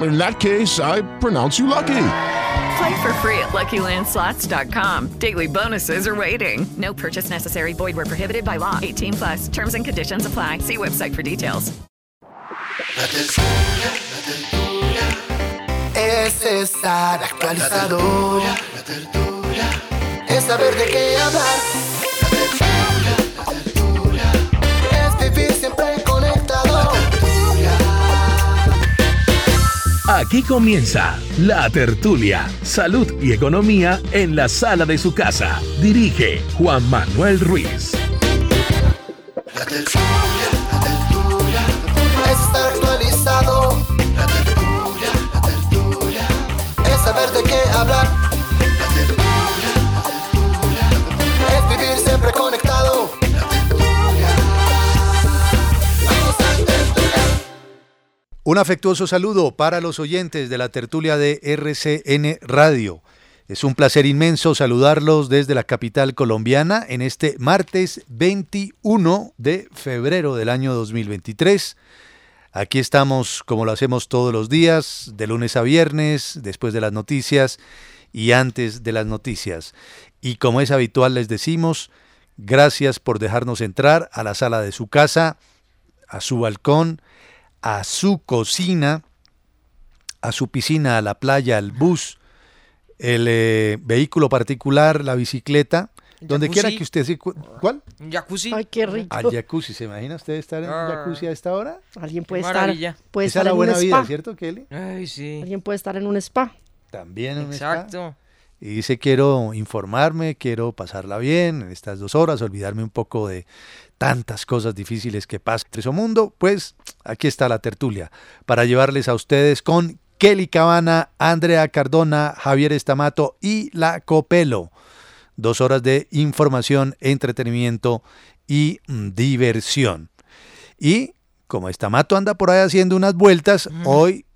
In that case, I pronounce you lucky. Play for free at LuckyLandSlots.com. Daily bonuses are waiting. No purchase necessary. Void where prohibited by law. 18 plus. Terms and conditions apply. See website for details. Es estar actualizado. Es saber de qué hablar. Aquí comienza La Tertulia, Salud y Economía en la sala de su casa. Dirige Juan Manuel Ruiz. Un afectuoso saludo para los oyentes de la tertulia de RCN Radio. Es un placer inmenso saludarlos desde la capital colombiana en este martes 21 de febrero del año 2023. Aquí estamos como lo hacemos todos los días, de lunes a viernes, después de las noticias y antes de las noticias. Y como es habitual les decimos, gracias por dejarnos entrar a la sala de su casa, a su balcón, a su cocina, a su piscina, a la playa, al bus, el eh, vehículo particular, la bicicleta, donde quiera que usted se... cu- ¿Cuál? Un jacuzzi. Ay, qué rico. Al jacuzzi. ¿Se imagina usted estar en un Ah. jacuzzi a esta hora? Alguien puede Qué estar, maravilla. puede Esa estar es la en buena un vida, spa. ¿cierto, Kelly? Ay, sí. Alguien puede estar en un spa. También en un spa. Exacto. Y dice, quiero informarme, quiero pasarla bien en estas dos horas, olvidarme un poco de tantas cosas difíciles que pasan en su mundo. Pues aquí está la tertulia para llevarles a ustedes con Kelly Cabana, Andrea Cardona, Javier Estamato y La Copelo. Dos horas de información, entretenimiento y mm, diversión. Y como Estamato anda por ahí haciendo unas vueltas, hoy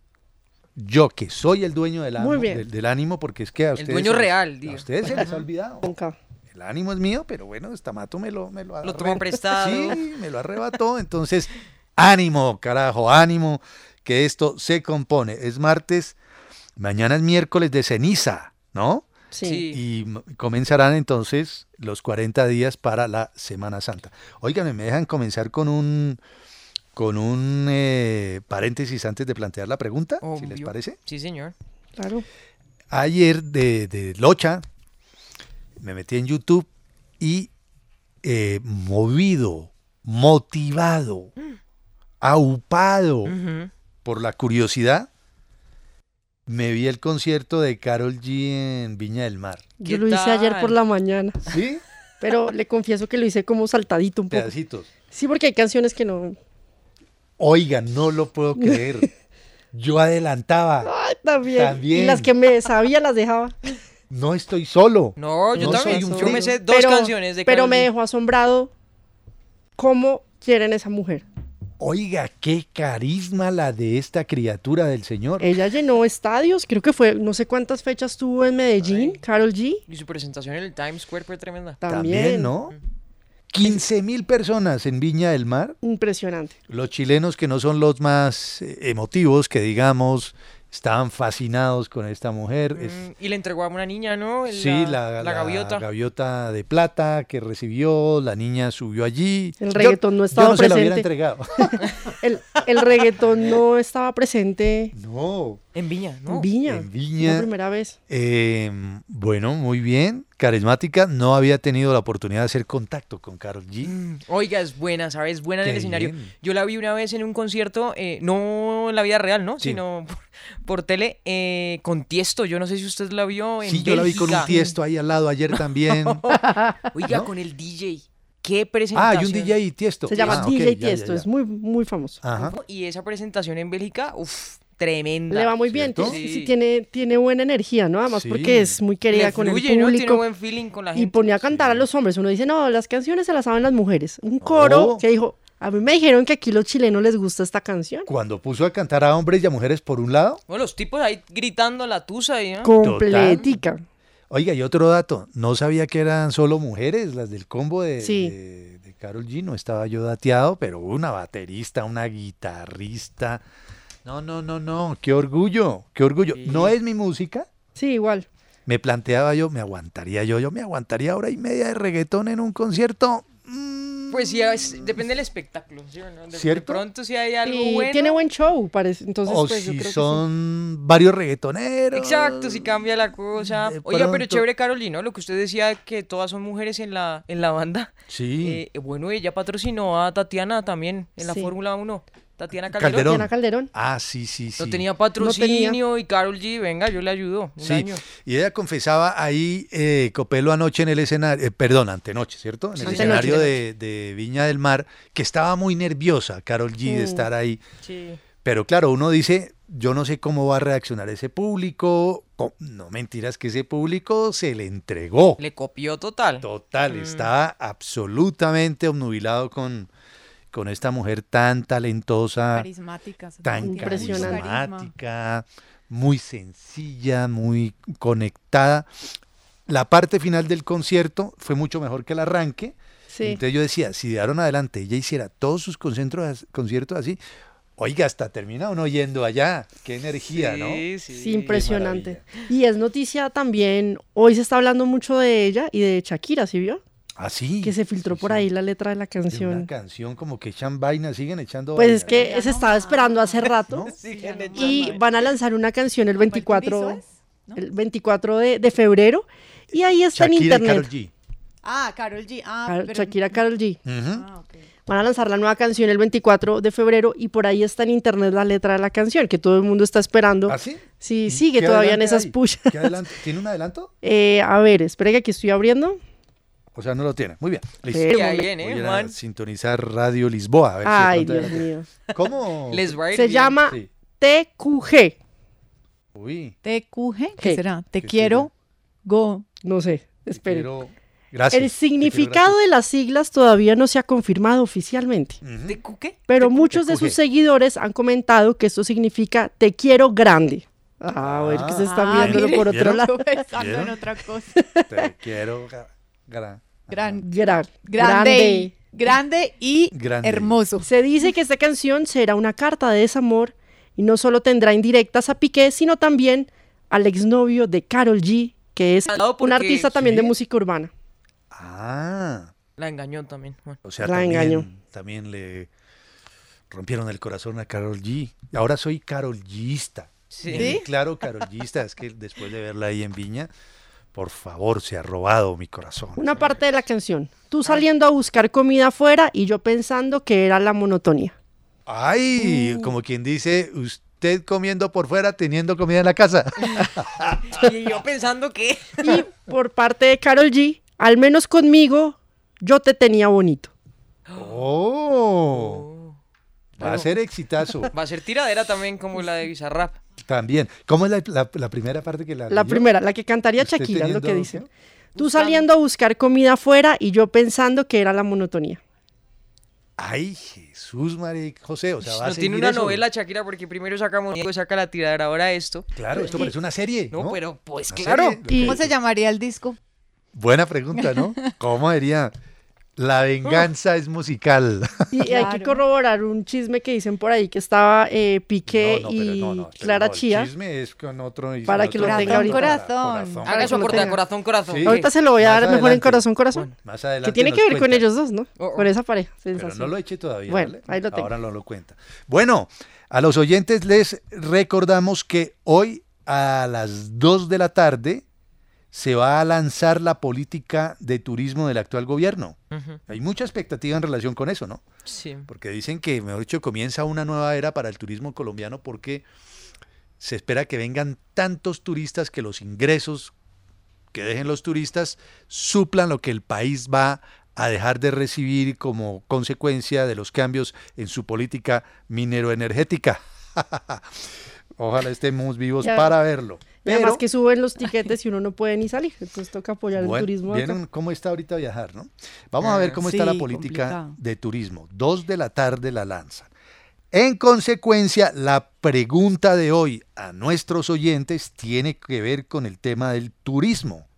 yo que soy el dueño del, ánimo- del, del ánimo, porque es que a El ustedes... dueño se les- real, A digo. ustedes se les ha olvidado. Nunca. El ánimo es mío, pero bueno, Estamato me lo, me lo, Lo tomó prestado. Sí, me lo arrebató. Entonces, ánimo, carajo, ánimo, que esto se compone. Es martes, mañana es miércoles de ceniza, ¿no? Sí. Y comenzarán entonces los 40 días para la Semana Santa. Óigame, me dejan comenzar con un con un eh, paréntesis antes de plantear la pregunta, si les parece. Sí, señor. Claro. Ayer de, de Locha me metí en YouTube y eh, movido, motivado, aupado Ujú. por la curiosidad, me vi el concierto de Carol G en Viña del Mar. Yo ¿Qué lo hice ayer por la mañana, ¿Sí? pero le confieso que lo hice como saltadito un poco. Pedacitos. Sí, porque hay canciones que no. Oiga, no lo puedo creer. Yo adelantaba. Ay, también. También. Y las que me sabía las dejaba. No estoy solo. No, yo No también. soy un Yo me sé dos pero, canciones de Pero me dejó asombrado cómo quieren esa mujer. Oiga, qué carisma la de esta criatura del Señor. Ella llenó estadios, creo que fue, no sé cuántas fechas tuvo en Medellín, Ay. Carol G. Y su presentación en el Times Square fue tremenda. También. También, ¿no? 15 mil personas en Viña del Mar. Impresionante. Los chilenos que no son los más eh, emotivos, que digamos, estaban fascinados con esta mujer. Es- Mm, Y le entregó a una niña, ¿no? El- sí, la, la gaviota. gaviota de plata que recibió, la niña subió allí. El Yo- reggaetón no yo estaba no se la hubiera presente. entregado. El, el reggaetón no estaba presente no, En Viña, ¿no? en Viña. en Viña. La primera vez. Eh, bueno, muy bien. Carismática, no había tenido la oportunidad de hacer contacto con Carol G. Mm, Oiga, es buena, ¿sabes? Buena en el escenario. bien. Yo la vi una vez en un concierto, eh, no en la vida real, ¿no? Sí. Sino por, por tele, eh, con Tiesto. Yo no sé si usted la vio en Sí, yo la vi con un tiesto ahí al lado ayer también. Oiga, ¿No? con el DJ. Qué ah, presentación. hay un DJ y tiesto. Se llama Ah, DJ ya, ya, Tiesto, ya. es muy, muy famoso. Ajá. Y esa presentación en Bélgica, uff, tremenda. Le va muy bien, ¿Cierto? sí, sí, tiene, tiene buena energía, ¿no? Además Sí. porque es muy querida Le con fluye, el ¿no? Tiene público. buen feeling con la y gente. ponía a cantar a los hombres. Uno dice, no, las canciones se las saben las mujeres. Un coro Oh. que dijo, a mí me dijeron que aquí los chilenos les gusta esta canción. Cuando puso a cantar a hombres y a mujeres por un lado. Bueno, los tipos ahí gritando la tusa ahí, ¿no? Completica. Oiga, y otro dato, no sabía que eran solo mujeres las del combo de, Sí. de, de Carol G, no estaba yo dateado, pero una baterista, una guitarrista. No, no, no, no, qué orgullo, qué orgullo. No es mi música, Sí, igual. me planteaba yo, me aguantaría yo, yo me aguantaría hora y media de reggaetón en un concierto. Pues sí, es- depende del espectáculo, ¿sí o no? De, de ¿Cierto? pronto si hay algo Y bueno. tiene buen show, parece. Entonces, o pues, yo si creo que sí. son varios reggaetoneros. Exacto, si cambia la cosa. Oiga, pero chévere Carolina, ¿no? Lo que usted decía que todas son mujeres en la, en la banda. Sí. Eh, bueno, ella patrocinó a Tatiana también en la Sí. Fórmula 1. Tatiana Calderón. Calderón. Tatiana Calderón. Ah, sí, sí, sí. No tenía patrocinio y Carol G, venga, yo le ayudo. Un Sí, año. y ella confesaba ahí, eh, Copelo anoche en el escenario, eh, perdón, antenoche, ¿cierto? En el Antenoche. escenario de, de Viña del Mar, que estaba muy nerviosa Carol G de estar ahí. Sí. Pero claro, uno dice, yo no sé cómo va a reaccionar ese público. Co- No mentiras que ese público se le entregó. Le copió total. Total, Mm. estaba absolutamente obnubilado con, con esta mujer tan talentosa, Carismática. tan Impresionante. carismática, muy sencilla, muy conectada. La parte final del concierto fue mucho mejor que el arranque. Sí. Entonces yo decía, si de ahora en adelante ella hiciera todos sus conciertos así, oiga, hasta termina uno yendo allá. Qué energía, ¿no? Sí, sí. Sí, impresionante. Y es noticia también, hoy se está hablando mucho de ella y de Shakira, ¿sí vio? Así. Que se filtró por ahí la letra de la de una canción. canción como que echan vainas, siguen echando Pues vainas, es que se estaba esperando hace rato y van a lanzar una canción el 24, el 24 de, de febrero y ahí está en Shakira y internet. Karol G. Ah, Carol G. Ah, Car- pero- Shakira Carol G. Ah. Van a lanzar la nueva canción el 24 de febrero y por ahí está en internet la letra de la canción que todo el mundo está esperando. ¿Ah, sí? Sí, sigue ¿Qué todavía en esas hay? pushas. ¿Qué adelanto? ¿Tiene un adelanto? Eh, a ver, espera que aquí estoy abriendo. O sea, no lo tiene. Muy bien. Listo. Pero- Ya viene, Voy a Juan. sintonizar Radio Lisboa. A ver si de Ay, pronto Dios mío. ¿Cómo? Les va a ir Se bien. llama Sí. TQG. Uy. TQG, ¿qué ¿Qué? será? Te ¿Qué quiero, go. No sé, te espere. quiero- Gracias. El te quiero, significado de las siglas todavía no se ha confirmado oficialmente, gracias. Ujú. ¿De cu- qué? pero muchos de TQG. sus seguidores han comentado que esto significa te quiero grande. Ah, a ver que se están Ah, viéndolo mire. por otro ¿Vieron? lado. Yo pensando ¿Vieron? en otra cosa. Te quiero. Gra- gra- Gran, Gran- grande, y- grande y Grande. hermoso. Se dice que esta canción será una carta de desamor y no solo tendrá indirectas a Piqué, sino también al exnovio de Carol G, que es un artista también de ¿Sí? música urbana. Ah. La engañó también. O sea, La también, engañó. también le rompieron el corazón a Carol G. Ahora soy Carol Gista. Sí. Bien Claro, Carol Gista. Es que después de verla ahí en Viña, por favor, se ha robado mi corazón. Una parte de la canción. Tú saliendo a buscar comida afuera y yo pensando que era la monotonía. Ay, Uh. como quien dice, usted comiendo por fuera, teniendo comida en la casa. Y yo pensando que. Y por parte de Carol G, al menos conmigo, yo te tenía bonito. Oh. Va a ser exitazo. Va a ser tiradera también como la de Bizarrap. También. ¿Cómo es la, la- la primera parte que la La leyó? primera, la que cantaría ¿Usted Shakira, es lo que dice. Tú saliendo a buscar comida afuera y yo pensando que era la monotonía. Ay, Jesús, María José. O sea, va a No seguir tiene una eso. novela Shakira porque primero sacamos y saca la tiradera, ahora esto. Claro, esto parece una serie. No, No, pero pues claro. serie, ¿Cómo se llamaría el disco? Buena pregunta, ¿no? ¿Cómo diría? La venganza es musical. Y hay que corroborar un chisme que dicen por ahí que estaba eh, Piqué No, no, pero y no, no, pero Clara no, el Chía. chisme es con otro. y Para que otro lo tenga corazón, ahorita. Corazón. Haga su que lo aporte, tenga. corazón, corazón. Sí. Ahorita se lo voy a Más dar mejor en corazón, corazón. Más adelante Que tiene que ver con ellos dos, ¿no? Oh, oh. Con esa pareja. Pero sensación. no lo eche todavía. Bueno, ¿vale? ahí lo tengo. Ahora no lo cuenta. Bueno, a los oyentes les recordamos que hoy a las 2 de la tarde se va a lanzar la política de turismo del actual gobierno. Hay mucha expectativa en relación con eso, ¿no? Sí. Porque dicen que, mejor dicho, comienza una nueva era para el turismo colombiano porque se espera que vengan tantos turistas que los ingresos que dejen los turistas suplan lo que el país va a dejar de recibir como consecuencia de los cambios en su política minero-energética. Ojalá estemos vivos Ya. para verlo. Y Además Pero- que suben los tiquetes y uno no puede ni salir. Entonces toca apoyar Bueno, el turismo. acá. ¿Vieron cómo está ahorita viajar, no? Vamos a ver cómo está la Sí, política complicado. de turismo. Dos de la tarde la lanzan. En consecuencia, la pregunta de hoy a nuestros oyentes tiene que ver con el tema del turismo.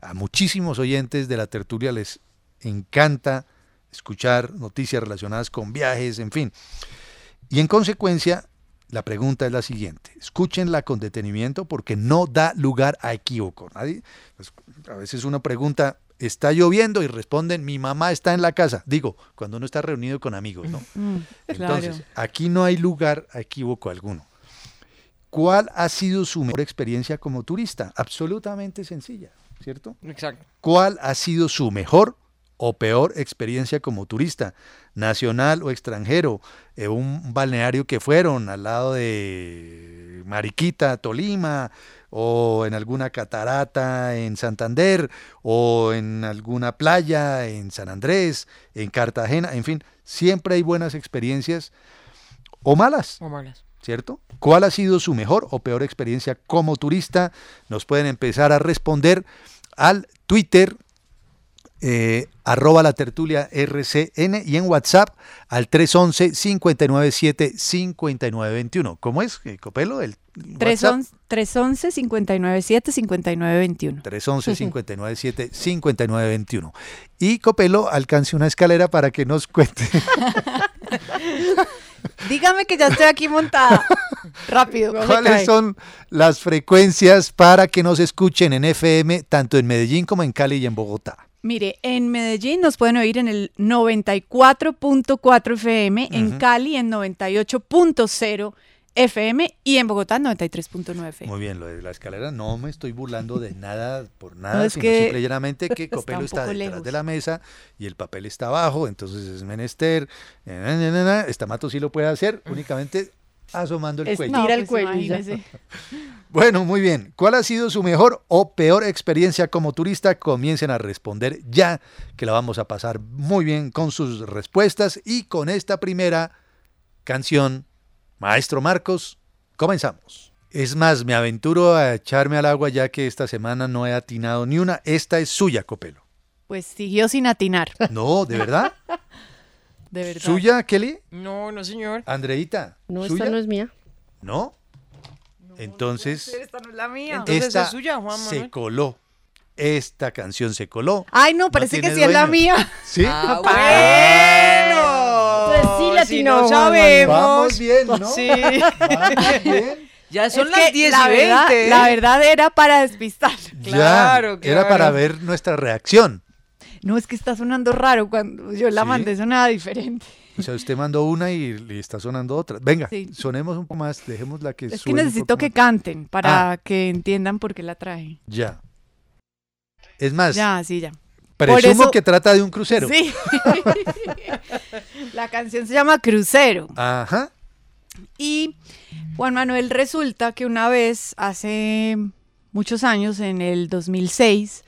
A muchísimos oyentes de la tertulia les encanta escuchar noticias relacionadas con viajes, en fin. Y en consecuencia, la pregunta es la siguiente. Escúchenla con detenimiento porque no da lugar a equívoco. Nadie, pues, a veces uno pregunta, ¿está lloviendo? Y responden, mi mamá está en la casa. Digo, cuando uno está reunido con amigos, ¿no? Mm, Entonces, claro. aquí no hay lugar a equívoco alguno. ¿Cuál ha sido su mejor experiencia como turista? Absolutamente sencilla, ¿cierto? Exacto. ¿Cuál ha sido su mejor o peor experiencia como turista, nacional o extranjero? Eh, un balneario que fueron al lado de Mariquita, Tolima, o en alguna catarata en Santander, o en alguna playa en San Andrés, en Cartagena, en fin, siempre hay buenas experiencias o malas. O malas. ¿cierto? ¿Cuál ha sido su mejor o peor experiencia como turista? Nos pueden empezar a responder al Twitter, eh, arroba la tertulia RCN y en WhatsApp al 311-597-5921. ¿Cómo es, eh, Copelo? El WhatsApp. 311-597-5921. 311-597-5921. Y Copelo alcance una escalera para que nos cuente. Dígame que ya estoy aquí montada. Rápido. ¿Cuáles son las frecuencias para que nos escuchen en FM, tanto en Medellín como en Cali y en Bogotá? Mire, en Medellín nos pueden oír en el 94.4 FM, en Ujú. Cali en 98.0 FM y en Bogotá 93.9 FM. Muy bien, lo de la escalera no me estoy burlando de nada por nada, No, es sino que simple y llanamente que Copelo está detrás lejos. de la mesa y el papel está abajo, entonces es menester. eh, na, na, na. Esta mato sí lo puede hacer, únicamente asomando el cuello. Estira el pues cuello. Bueno, muy bien. ¿Cuál ha sido su mejor o peor experiencia como turista? Comiencen a responder ya, que la vamos a pasar muy bien con sus respuestas y con esta primera canción. Maestro Marcos, comenzamos. Es más, me aventuro a echarme al agua ya que esta semana no he atinado ni una. Esta es suya, Copelo. Pues siguió sin atinar, No, ¿de verdad? de verdad. ¿Suya, Kelly? No, no, señor. Andreita. No, ¿Suya? esta no es mía. ¿No? Entonces, Esta no es la mía. Entonces esta es suya, Juan se Manuel. coló. Esta canción se coló. Ay, no, parece que sí es la mía. ¿Sí? Ah, Entonces sí bueno. le Si no sabemos. Vamos bien, ¿no? Sí. Vamos bien. Ya son Es las que 10 la y verdad, 20. la verdad era para despistar. Claro, ya, era claro. para ver nuestra reacción. No, es que está sonando raro cuando yo la ¿Sí? mandé, sonaba diferente. O sea, usted mandó una y le está sonando otra. Venga, Sí. sonemos un poco más, dejemos la que Es que necesito que canten para Ah. que entiendan por qué la traje. Ya. Es más, Ya, sí, ya. presumo eso- que trata de un crucero. Sí. la canción se llama Crucero. Ajá. Y Juan Manuel resulta que una vez, hace muchos años, en el 2006,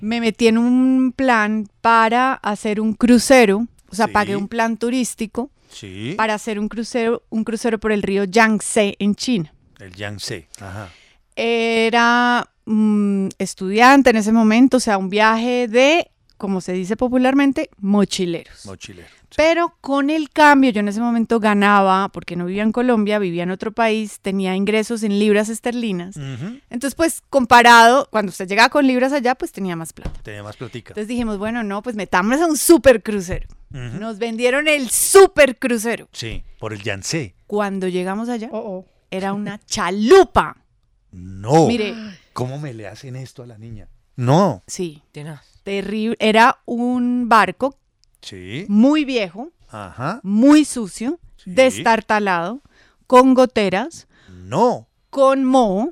me metí en un plan para hacer un crucero, o sea, Sí. pagué un plan turístico Sí. para hacer un crucero, un crucero por el río Yangtze en China. El Yangtze. Ajá. Era mm, estudiante en ese momento, o sea, un viaje de, como se dice popularmente, mochileros. Mochilero. Pero con el cambio, yo en ese momento ganaba, porque no vivía en Colombia, vivía en otro país, tenía ingresos en libras esterlinas. Entonces, pues comparado, cuando usted llegaba con libras allá, pues tenía más plata. Tenía más platica. Entonces dijimos, bueno, no, pues metámonos a un super crucero. Nos vendieron el super crucero. Sí, por el Yangtze. Cuando llegamos allá, Oh, oh. era una chalupa. No. Mire, ¿Cómo me le hacen esto a la niña? No. sí, Tenaz. terrible. Era un barco Sí. muy viejo, Ajá. muy sucio, Sí. destartalado, con goteras, No. con moho,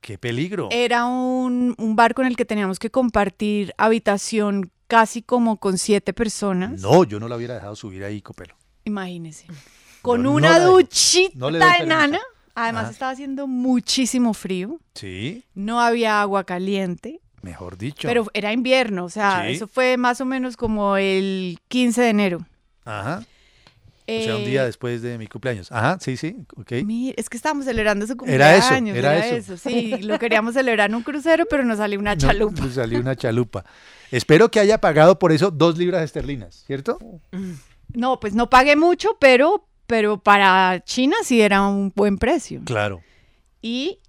Qué peligro. Era un, un barco en el que teníamos que compartir habitación casi como con siete personas. No, yo no la hubiera dejado subir ahí, Copelo. Imagínese. Con no una dejo. duchita No enana. Además Ajá. estaba haciendo muchísimo frío. Sí, No había agua caliente. Mejor dicho. Pero era invierno, o sea, Sí. eso fue más o menos como el 15 de enero. Ajá. O sea, un Eh, día después de mi cumpleaños. Ajá, sí, sí, ok. Mira, es que estábamos celebrando su Era eso, cumpleaños. era eso. Sí, lo queríamos celebrar en un crucero, pero nos salió una No, chalupa. le salió una chalupa. Espero que haya pagado por eso dos libras esterlinas, ¿cierto? No, pues no pagué mucho, pero, pero para China sí era un buen precio. Claro. Y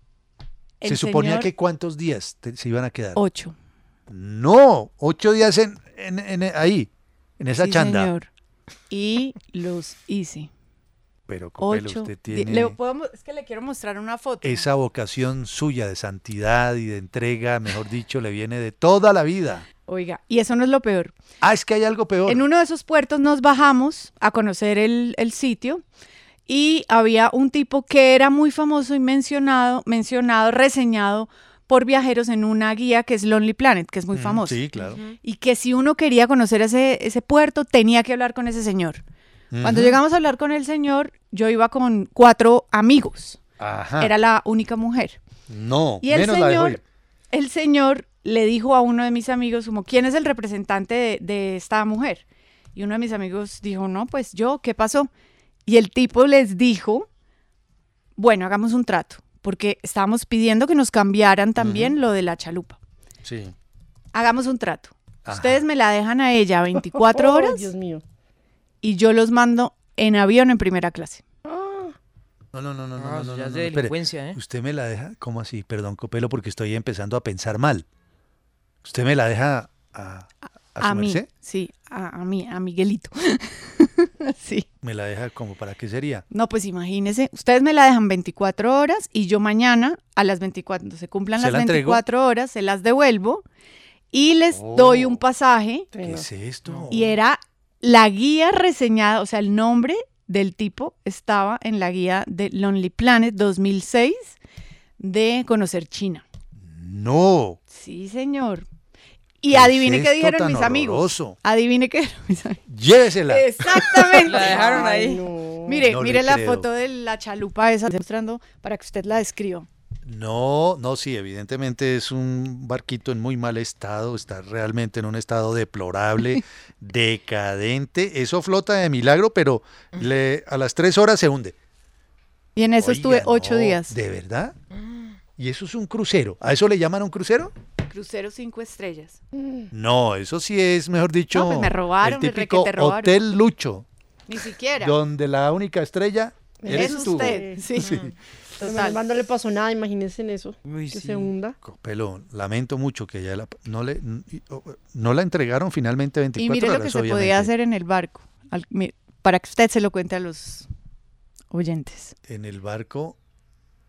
el Se suponía que cuántos días te- se iban a quedar. Ocho. No, ocho días en, en- en- ahí, en esa Sí, chanda. señor. Y los hice. Pero Copelo, Ocho. usted tiene le puedo mo- es que le quiero mostrar una foto. esa vocación suya de santidad y de entrega, mejor dicho, le viene de toda la vida. Oiga, y eso no es lo peor. Ah, es que hay algo peor. En uno de esos puertos nos bajamos a conocer el, el sitio y había un tipo que era muy famoso y mencionado, mencionado, reseñado por viajeros en una guía que es Lonely Planet, que es muy Mm, famoso. Sí, claro. Y que si uno quería conocer ese, ese puerto, tenía que hablar con ese señor. Cuando llegamos a hablar con el señor, yo iba con cuatro amigos. Ajá. Era la única mujer. No, Y el menos la dejó señor, el señor le dijo a uno de mis amigos, como, ¿quién es el representante de, de esta mujer? Y uno de mis amigos dijo, no, pues yo, ¿qué pasó? Y el tipo les dijo, bueno, hagamos un trato, porque estábamos pidiendo que nos cambiaran también lo de la chalupa. Sí. Hagamos un trato. Ajá. Ustedes me la dejan a ella 24 Oh, horas Dios mío. y yo los mando en avión en primera clase. No, no, no, no, no, Ah, no, no, ya no, de delincuencia, ¿eh? Usted me la deja, ¿cómo así? Perdón, Copelo, porque estoy empezando a pensar mal. ¿Usted me la deja a, a, A, su mí, merced? sí, a, a mí, a Miguelito. sí. ¿Me la deja como para qué sería? No, pues imagínese, ustedes me la dejan 24 horas y yo mañana a las 24, cuando se cumplan ¿Se las la entrego? 24 horas, se las devuelvo y les Oh. doy un pasaje ¿Qué es esto? y era la guía reseñada, o sea, el nombre del tipo estaba en la guía de Lonely Planet 2006 de conocer China. No. Sí, señor. Y ¿Qué es adivine qué dijeron tan mis amigos. horroroso? Adivine qué dijeron mis amigos. Llévesela. Exactamente. La dejaron Ay, ahí. no. Mire, No mire la creo. foto de la chalupa esa, mostrando para que usted la describa. No, no, sí, evidentemente es un barquito en muy mal estado, está realmente en un estado deplorable, decadente. Eso flota de milagro, pero le, a las tres horas se hunde. Y en eso Oiga, estuve ocho no, días. ¿De verdad? ¿Y eso es un crucero? ¿A eso le llaman un crucero? Crucero cinco estrellas. No, eso sí es, mejor dicho, No, pues me robaron, el típico requete robaron. Hotel Lucho, Ni siquiera. donde la única estrella eres es tú. usted. Sí. Sí. Total. mal no le pasó nada, imagínense en eso. Uy, que sí. se hunda. Pero lamento mucho que ya la, no, le, no la entregaron finalmente 24 Y mire lo horas, que se obviamente. podía hacer en el barco. Al- para que usted se lo cuente a los oyentes. En el barco,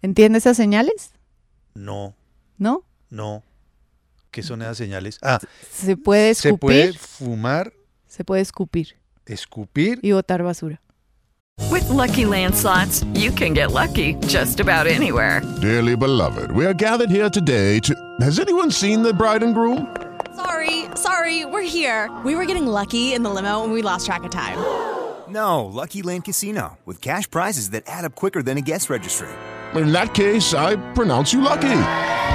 ¿Entiende esas señales? no, ¿No? no. ¿Qué son esas señales? Ah, Se puede escupir. se puede fumar, se puede escupir escupir. y botar basura. With Lucky Land slots, you can get lucky just about anywhere. Dearly beloved, we are gathered here today to. Has anyone seen the bride and groom? Sorry, sorry, we're here. We were getting lucky in the limo and we lost track of time. No, Lucky Land Casino, with cash prizes that add up quicker than a guest registry. In that case, I pronounce you lucky.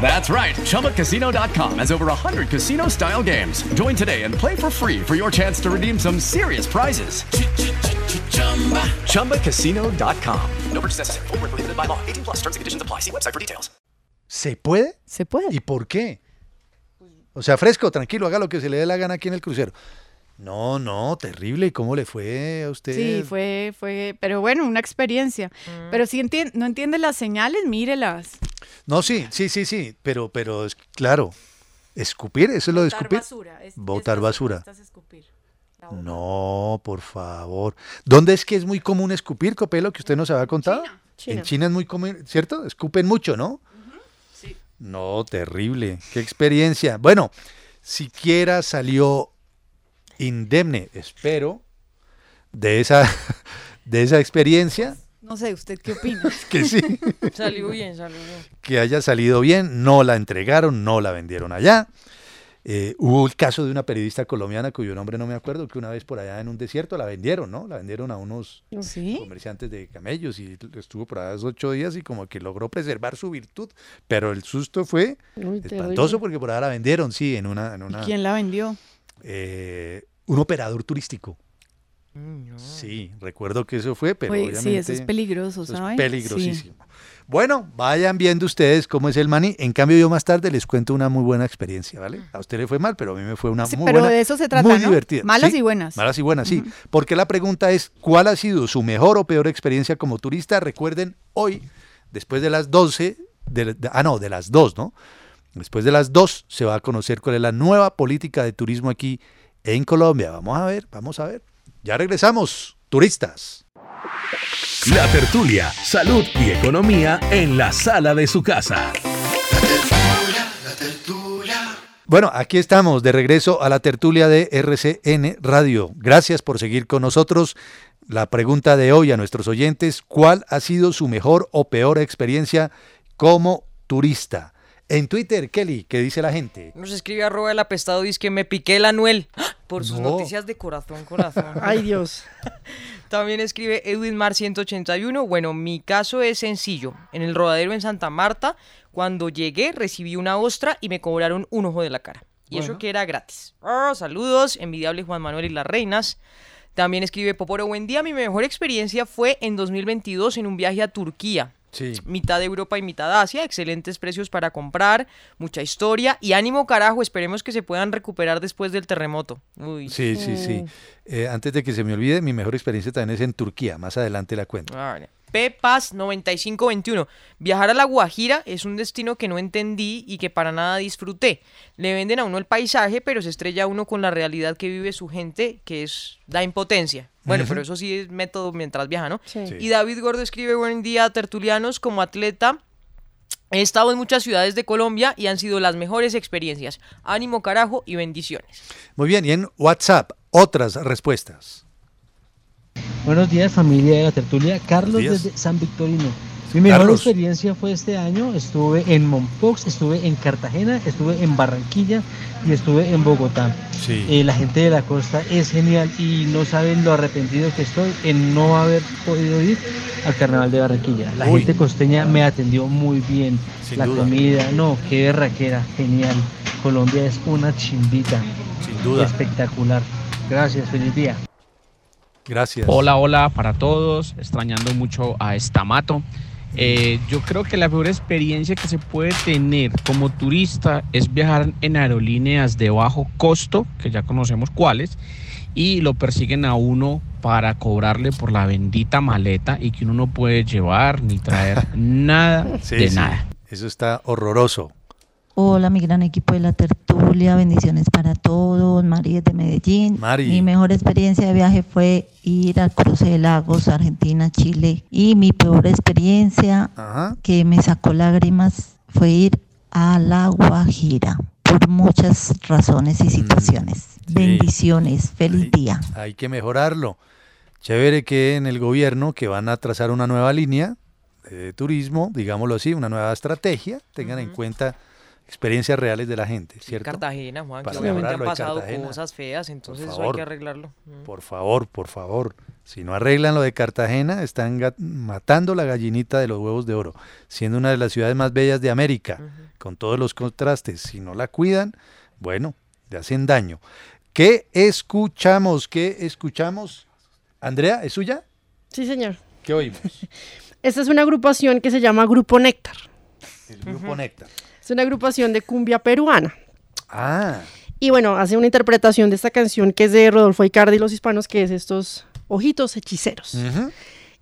That's right. ChumbaCasino.com has over 100 casino style games. Join today and play for free for your chance to redeem some serious prizes. ChumbaCasino.com. No purchase necessary. Void were prohibited by law. 18 plus. Terms and conditions apply. See website for details. ¿Se puede? Se puede. ¿Y por qué? O sea, fresco, tranquilo, haga lo que se le dé la gana aquí en el crucero. No, no, terrible. ¿Y cómo le fue a usted? Sí, fue, fue, pero bueno, una experiencia. Pero si no entiende las señales, mírelas. No, sí, sí, sí, sí, pero, pero es claro. ¿Escupir? ¿Eso es lo de Botar escupir? basura, es- Botar basura. escupir. No, por favor. ¿Dónde es que es muy común escupir, Copelo, que usted nos había contado? China. En China es muy común, ¿cierto? Escupen mucho, ¿no? No, terrible. Qué experiencia. Bueno, siquiera salió indemne, espero, de esa, de esa experiencia. No sé, ¿usted qué opina? Que sí. Salió bien, salió bien. que haya salido bien, no la entregaron, no la vendieron allá. Eh, hubo el caso de una periodista colombiana cuyo nombre no me acuerdo, que una vez por allá en un desierto la vendieron, ¿no? La vendieron a unos ¿Sí? comerciantes de camellos y estuvo por allá ocho días y como que logró preservar su virtud, pero el susto fue Uy, espantoso porque por allá la vendieron, sí, en una... En una ¿Quién la vendió? eh, un operador turístico. Sí, recuerdo que eso fue, pero Oye, obviamente... sí, eso es peligroso, eso es peligrosísimo. Bueno, vayan viendo ustedes cómo es el mani. En cambio, yo más tarde les cuento una muy buena experiencia, ¿vale? A usted le fue mal, pero a mí me fue una Sí, muy pero buena. de eso se trata, Muy ¿no? divertida. Malas Sí, y buenas. Malas y buenas, sí. Porque la pregunta es, ¿cuál ha sido su mejor o peor experiencia como turista? Recuerden, hoy, después de las 12, de- de- ah, no, de las 2, ¿no? Después de las 2 se va a conocer cuál es la nueva política de turismo aquí en Colombia. Vamos a ver, vamos a ver. Ya regresamos, turistas. La tertulia, salud y economía en la sala de su casa. Bueno, aquí estamos de regreso a la tertulia de RCN Radio. Gracias por seguir con nosotros. La pregunta de hoy a nuestros oyentes, ¿cuál ha sido su mejor o peor experiencia como turista? En Twitter, Kelly, ¿qué dice la gente? Nos escribe arroba el apestado, dice que me piqué el anuel ¡Ah! por sus No. noticias de corazón, corazón. Ay, Dios. También escribe Edwin Mar 181. Bueno, mi caso es sencillo. En el rodadero en Santa Marta, cuando llegué, recibí una ostra y me cobraron un ojo de la cara. Y eso que era gratis. Ah, saludos, envidiable Juan Manuel y las reinas. También escribe Poporo, buen día. Mi mejor experiencia fue en 2022 en un viaje a Turquía. Sí. Mitad de Europa y mitad Asia, excelentes precios para comprar, mucha historia y ánimo carajo, esperemos que se puedan recuperar después del terremoto. Uy. Sí, sí, sí. Eh, antes de que se me olvide, mi mejor experiencia también es en Turquía. Más adelante la cuento. Ah, vale. Pepas 9521. Viajar a La Guajira es un destino que no entendí y que para nada disfruté. Le venden a uno el paisaje, pero se estrella uno con la realidad que vive su gente, que es da impotencia. Bueno, pero eso sí es método mientras viaja, ¿no? Sí. Sí. Y David Gordo escribe, buen día, tertulianos, como atleta. He estado en muchas ciudades de Colombia y han sido las mejores experiencias. Ánimo, carajo y bendiciones. Muy bien, y en WhatsApp, otras respuestas. Buenos días familia de la tertulia, Carlos desde San Victorino. Mi mejor Carlos. experiencia fue este año, estuve en Mompox, estuve en Cartagena, estuve en Barranquilla y estuve en Bogotá. Sí. Eh, la gente de la costa es genial y no saben lo arrepentido que estoy en no haber podido ir al carnaval de Barranquilla. La Uy. gente costeña me atendió muy bien, Sin la duda. comida, no, qué berraquera, genial. Colombia es una chimbita. Sin duda. Espectacular. Gracias, feliz día. Gracias. Hola, hola para todos, extrañando mucho a Estamato. Eh, yo creo que la peor experiencia que se puede tener como turista es viajar en aerolíneas de bajo costo, que ya conocemos cuáles, y lo persiguen a uno para cobrarle por la bendita maleta y que uno no puede llevar ni traer nada Sí, de sí, nada. Eso está horroroso. Hola, mi gran equipo de la tertulia, bendiciones para todos, María de Medellín. Mari. Mi mejor experiencia de viaje fue ir al cruce de lagos, Argentina, Chile. Y mi peor experiencia Ajá. que me sacó lágrimas fue ir a La Guajira por muchas razones y situaciones. Bendiciones, feliz día. Hay que mejorarlo. Chévere que en el gobierno que van a trazar una nueva línea de turismo, digámoslo así, una nueva estrategia, tengan en cuenta experiencias reales de la gente, ¿cierto? Cartagena, Juan, que obviamente han pasado cosas feas, entonces eso hay que arreglarlo. Mm. Por favor, por favor. Si no arreglan lo de Cartagena, están matando la gallinita de los huevos de oro, siendo una de las ciudades más bellas de América, con todos los contrastes. Si no la cuidan, bueno, le hacen daño. ¿Qué escuchamos? ¿Qué escuchamos? Andrea, ¿es suya? Sí, señor. ¿Qué oímos? Esta es una agrupación que se llama Grupo Néctar. El grupo Néctar. Es una agrupación de cumbia peruana. Ah, Y bueno, hace una interpretación de esta canción que es de Rodolfo Icardi y los hispanos, que es estos ojitos hechiceros.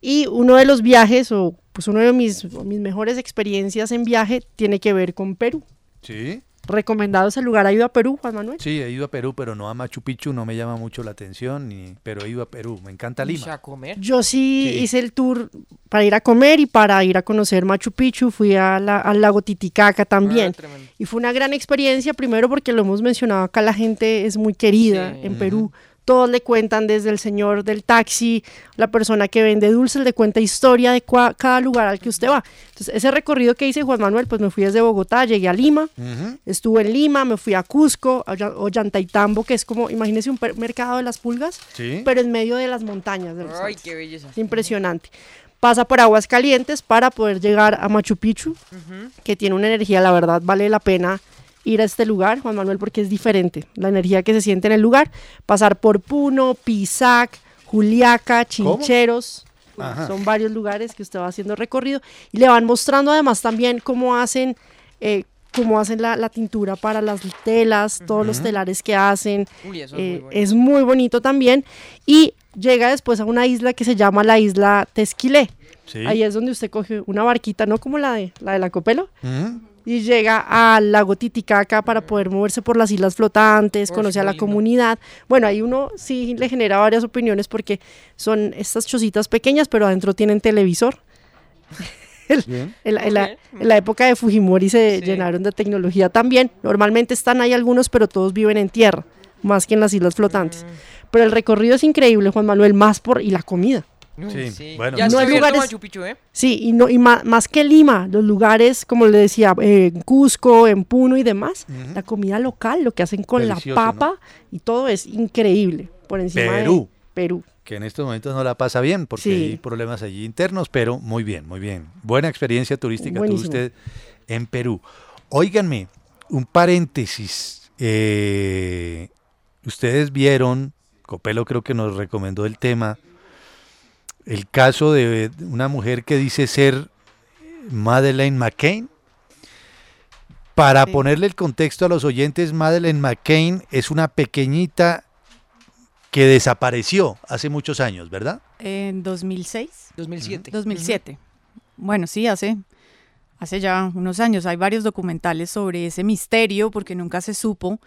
Y uno de los viajes, o pues uno de mis, mis mejores experiencias en viaje, tiene que ver con Perú. sí. Recomendado ese lugar. ¿Ha ido a Perú, Juan Manuel? Sí, he ido a Perú, pero no a Machu Picchu, no me llama mucho la atención, ni- pero he ido a Perú, me encanta Lima. a comer? Yo sí, Sí. hice el tour para ir a comer y para ir a conocer Machu Picchu. Fui a la- al lago Titicaca también. y fue una gran experiencia, primero porque lo hemos mencionado acá, la gente es muy querida en Perú. Todos le cuentan desde el señor del taxi, la persona que vende dulces, le cuenta historia de cua- cada lugar al que usted va. Entonces, ese recorrido que hice Juan Manuel, pues me fui desde Bogotá, llegué a Lima, estuve en Lima, me fui a Cusco, a Olla- Ollantaytambo, que es como, imagínese un mercado de las pulgas, Sí. pero en medio de las montañas. de los Ay, qué belleza. Es impresionante. Pasa por aguas calientes para poder llegar a Machu Picchu, Ujú. que tiene una energía, la verdad, vale la pena ir a este lugar, Juan Manuel, porque es diferente. La energía que se siente en el lugar. Pasar por Puno, Pisac, Juliaca, Chincheros. Ajá. Son varios lugares que usted va haciendo recorrido y le van mostrando además también cómo hacen, eh, cómo hacen la, la tintura para las telas, todos los Ujú. telares que hacen. Uy, eso es Eh, muy bonito. es muy bonito también. Y llega después a una isla que se llama la isla Tesquilé. Sí. Ahí es donde usted coge una barquita, no como la de la de la Copelo. Y llega al lago Titicaca para poder moverse por las islas flotantes, Uy, conocer a la comunidad. Bueno, ahí uno sí le genera varias opiniones porque son estas chocitas pequeñas, pero adentro tienen televisor. El- la, en la- en la época de Fujimori se llenaron de tecnología también. Normalmente están ahí algunos, pero todos viven en tierra, más que en las islas flotantes. Pero el recorrido es increíble, Juan Manuel, más por y la comida. Sí, bueno. Ya No hay lugares- ¿eh? Sí, y no y ma- más, que Lima, los lugares, como le decía, eh, en Cusco, en Puno y demás, la comida local, lo que hacen con Delicioso, la ¿no? papa y todo es increíble por encima Perú. de Perú. que en estos momentos no la pasa bien porque Sí. hay problemas allí internos, pero muy bien, muy bien. Buena experiencia turística tuvo usted en Perú. Óiganme, un paréntesis. eh, ustedes vieron, Copelo creo que nos recomendó el tema, el caso de una mujer que dice ser Madeleine McCain. Para ponerle el contexto a los oyentes, Madeleine McCain es una pequeñita que desapareció hace muchos años, ¿verdad? En 2006. 2007. 2007. Bueno, sí, hace, hace ya unos años. Hay varios documentales sobre ese misterio porque nunca se supo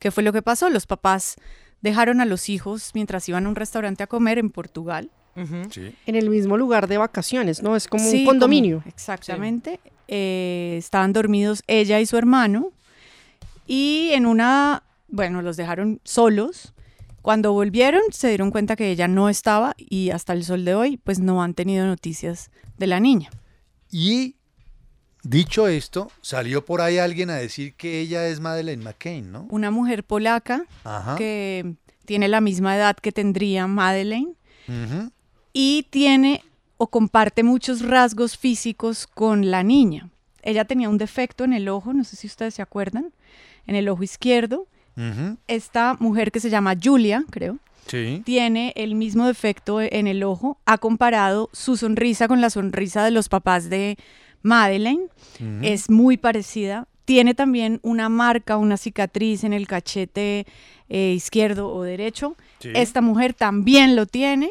qué fue lo que pasó. Los papás dejaron a los hijos mientras iban a un restaurante a comer en Portugal. En el mismo lugar de vacaciones, ¿no? Es como Sí, un condominio. como- exactamente. Eh, estaban dormidos ella y su hermano. Y en una, bueno, los dejaron solos. Cuando volvieron se dieron cuenta que ella no estaba y hasta el sol de hoy pues no han tenido noticias de la niña. Y dicho esto, salió por ahí alguien a decir que ella es Madeleine McCain, ¿no? Una mujer polaca Ajá. que tiene la misma edad que tendría Madeleine Ujú. Y tiene o comparte muchos rasgos físicos con la niña. Ella tenía un defecto en el ojo, no sé si ustedes se acuerdan, en el ojo izquierdo. Esta mujer que se llama Julia, creo, Sí. tiene el mismo defecto en el ojo. Ha comparado su sonrisa con la sonrisa de los papás de Madeleine. Es muy parecida. Tiene también una marca, una cicatriz en el cachete eh, izquierdo o derecho. Sí. Esta mujer también lo tiene.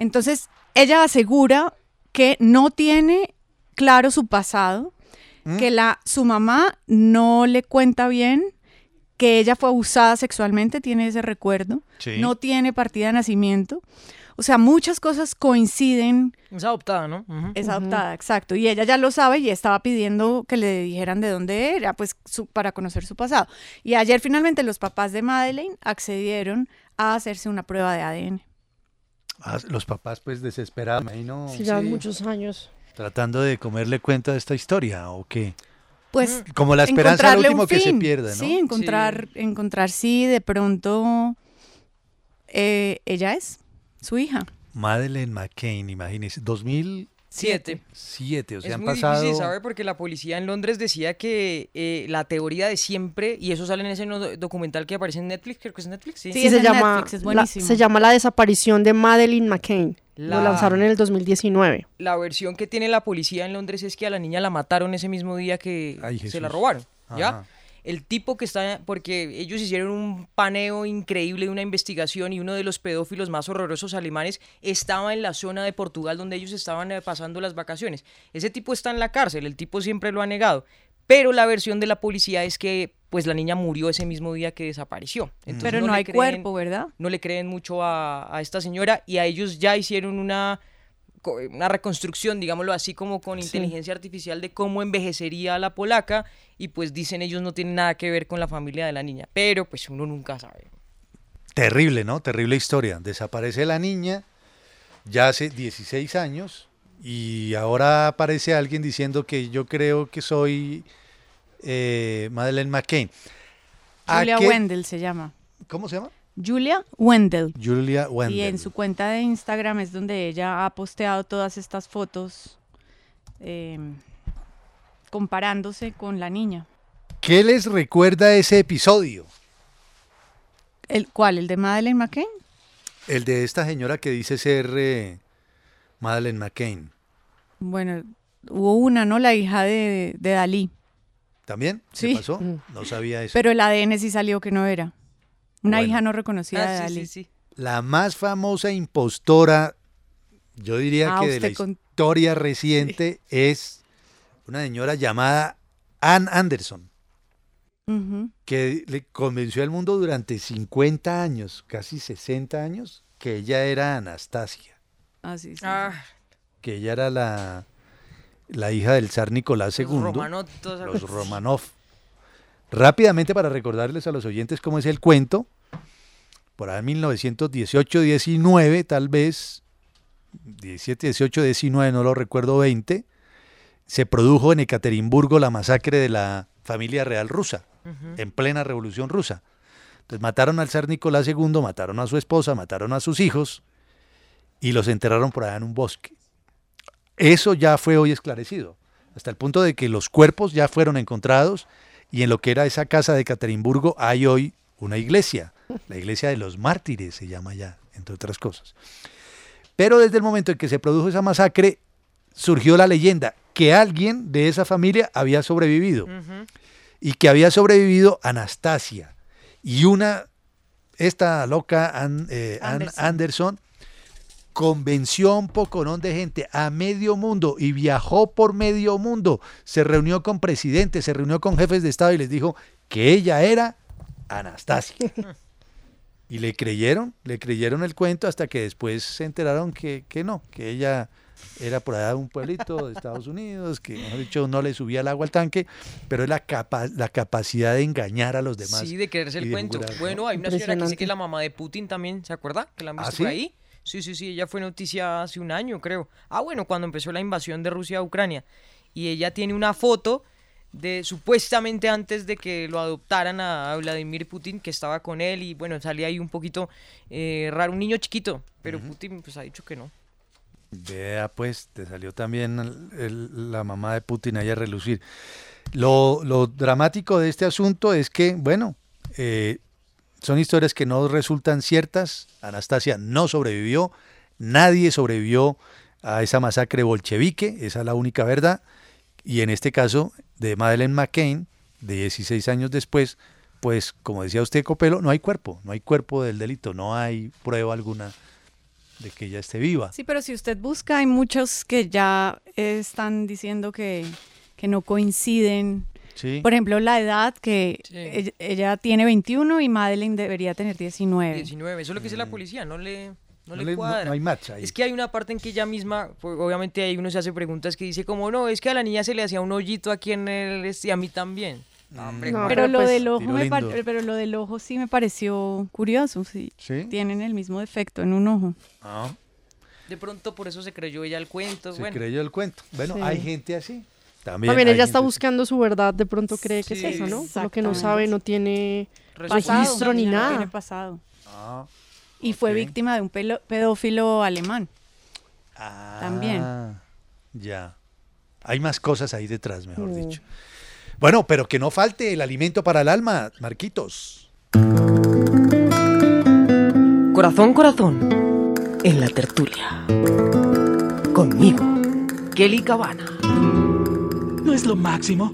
Entonces, ella asegura que no tiene claro su pasado, ¿Mm? que la, su mamá no le cuenta bien que ella fue abusada sexualmente, tiene ese recuerdo, Sí. no tiene partida de nacimiento. O sea, muchas cosas coinciden. Es adoptada, ¿no? Es adoptada, exacto. Y ella ya lo sabe y estaba pidiendo que le dijeran de dónde era, pues su- para conocer su pasado. Y ayer finalmente los papás de Madeleine accedieron a hacerse una prueba de ADN. Ah, los papás pues desesperados, ahí no Sí, ya muchos años. tratando de comerle cuenta de esta historia o qué. Pues Como la esperanza al último que se pierda, ¿no? Sí, encontrar, encontrar si de pronto eh, ella es su hija. Madeleine McCain, imagínese, 2007, Siete. o sea, es han muy pasado difícil, ¿sabe? Porque la policía en Londres decía que eh, la teoría de siempre, y eso sale en ese no- documental que aparece en Netflix, creo que es Netflix, sí. Sí, se, llama, la, se llama La desaparición de Madeleine McCain. Lo La- lanzaron en el 2019. La versión que tiene la policía en Londres es que a la niña la mataron ese mismo día que Ay, se la robaron, ¿ya? Ajá. El tipo que está, porque ellos hicieron un paneo increíble de una investigación y uno de los pedófilos más horrorosos alemanes estaba en la zona de Portugal donde ellos estaban eh, pasando las vacaciones. Ese tipo está en la cárcel, el tipo siempre lo ha negado. Pero la versión de la policía es que pues la niña murió ese mismo día que desapareció. Entonces, Pero no, hay creen- cuerpo, ¿verdad? No le creen mucho a, a esta señora y a ellos ya hicieron una, una reconstrucción, digámoslo así, como con Sí. inteligencia artificial de cómo envejecería la polaca y pues dicen ellos no tienen nada que ver con la familia de la niña, pero pues uno nunca sabe. Terrible, ¿no? Terrible historia. Desaparece la niña ya hace 16 años y ahora aparece alguien diciendo que yo creo que soy eh, Madeleine McCain. ¿A Julia qué- Wendell se llama. ¿Cómo se llama? Julia Wendell. Julia Wendell. Y en su cuenta de Instagram es donde ella ha posteado todas estas fotos eh, comparándose con la niña. ¿Qué les recuerda ese episodio? ¿El cuál? ¿El de Madeleine McCain? El de esta señora que dice ser eh, Madeleine McCain. Bueno, hubo una, ¿no? La hija de, de Dalí. ¿También? ¿Se Sí. pasó? No sabía eso. Pero el ADN sí salió que no era. Una Bueno. hija no reconocida Ah, de Dalí. sí, sí. La más famosa impostora, yo diría Ah, que de la con- historia reciente, es una señora llamada Ann Anderson, que le convenció al mundo durante 50 años, casi 60 años, que ella era Anastasia, Ah, sí, sí. Ah, que ella era la, la hija del zar Nicolás II, los Romanov, los Romanov. Rápidamente para recordarles a los oyentes cómo es el cuento, por ahí en 1918-19 tal vez, 17, 18, 19, no lo recuerdo 20, se produjo en Ekaterimburgo la masacre de la familia real rusa, en plena revolución rusa. Entonces mataron al zar Nicolás II, mataron a su esposa, mataron a sus hijos y los enterraron por allá en un bosque. Eso ya fue hoy esclarecido, hasta el punto de que los cuerpos ya fueron encontrados y en lo que era esa casa de Ekaterimburgo hay hoy una iglesia, la iglesia de los mártires se llama ya, entre otras cosas. Pero desde el momento en que se produjo esa masacre, surgió la leyenda que alguien de esa familia había sobrevivido y que había sobrevivido Anastasia y una, esta loca Ann, eh, Ann Anderson. Convenció a un poconón de gente a medio mundo y viajó por medio mundo, se reunió con presidentes, se reunió con jefes de Estado y les dijo que ella era Anastasia. Y le creyeron, le creyeron el cuento hasta que después se enteraron que, que no, que ella era por allá de un pueblito de Estados Unidos, que mejor dicho no le subía el agua al tanque, pero es la, capa- la capacidad de engañar a los demás. Sí, de creerse el cuento. Bueno, hay una señora que dice que es la mamá de Putin también, ¿se acuerda? Que la han ¿Ah, visto sí? por ahí. Sí, sí, sí, ella fue noticia hace un año, creo. Ah, bueno, cuando empezó la invasión de Rusia a Ucrania. Y ella tiene una foto de supuestamente antes de que lo adoptaran a Vladimir Putin, que estaba con él y bueno, salía ahí un poquito eh, raro, un niño chiquito, pero Putin pues ha dicho que no. Vea, pues, te salió también el- el- la mamá de Putin ahí a relucir. Lo, lo dramático de este asunto es que, bueno, eh, son historias que no resultan ciertas. Anastasia no sobrevivió, nadie sobrevivió a esa masacre bolchevique, esa es la única verdad. Y en este caso de Madeleine McCain, de 16 años después, pues como decía usted, Copelo, no hay cuerpo, no hay cuerpo del delito, no hay prueba alguna de que ella esté viva. Sí, pero si usted busca, hay muchos que ya están diciendo que, que no coinciden. Sí. Por ejemplo, la edad que Sí. ella, ella tiene 21 y Madeleine debería tener 19. 19, eso es lo que dice la policía, no le, no No le cuadra. no hay match ahí. Es que hay una parte en que ella misma, pues, obviamente ahí uno se hace preguntas que dice como, no, es que a la niña se le hacía un hoyito aquí en el, este, y a mí también. No, hombre, No, ¿cómo? pero, pero lo pues, del ojo me par- lindo. pero lo del ojo sí me pareció curioso, sí. Sí. Tienen el mismo defecto en un ojo. Ah, de pronto por eso se creyó ella el cuento. se bueno, creyó el cuento. Bueno, Sí. hay gente así. También, También ella está buscando su verdad, de pronto cree que Sí, es eso, ¿no? Lo que no sabe, no tiene registro ni ya no nada. tiene pasado. Ah, Y fue víctima de un pelo- pedófilo alemán. ah, También. Ya. Hay más cosas ahí detrás, mejor Mm. dicho. Bueno, pero que no falte el alimento para el alma, Marquitos. Corazón, corazón, en la tertulia. Conmigo, Kelly Cabana. ¿No es lo máximo?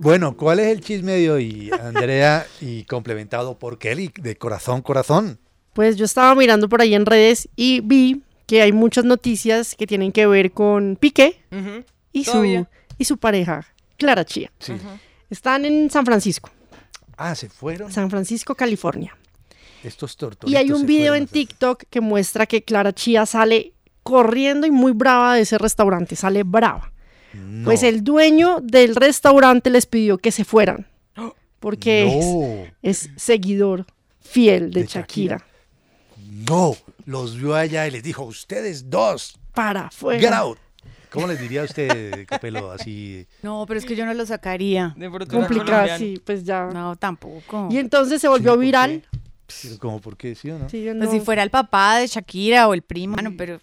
Bueno, ¿cuál es el chisme de hoy, Andrea? y complementado por Kelly, de corazón, corazón. Pues yo estaba mirando por ahí en redes y vi que hay muchas noticias que tienen que ver con Piqué y su, y su pareja, Clara Chía. Sí. Están en San Francisco. Ah, se fueron. San Francisco, California. Estos. Y hay un video fueron en TikTok que muestra que Clara Chía sale corriendo y muy brava de ese restaurante, sale brava. No. Pues el dueño del restaurante les pidió que se fueran, porque No. es, es seguidor fiel de, De Shakira. Shakira. No, los vio allá y les dijo, ustedes dos, Para afuera. get out. ¿Cómo les diría a usted, Capelo, así? No, pero es que yo no lo sacaría. Complicado, sí, pues ya. No, tampoco. Y entonces se volvió viral. ¿Cómo por qué? ¿Sí o no? Sí, Pues no- si fuera el papá de Shakira o el primo, bueno, pero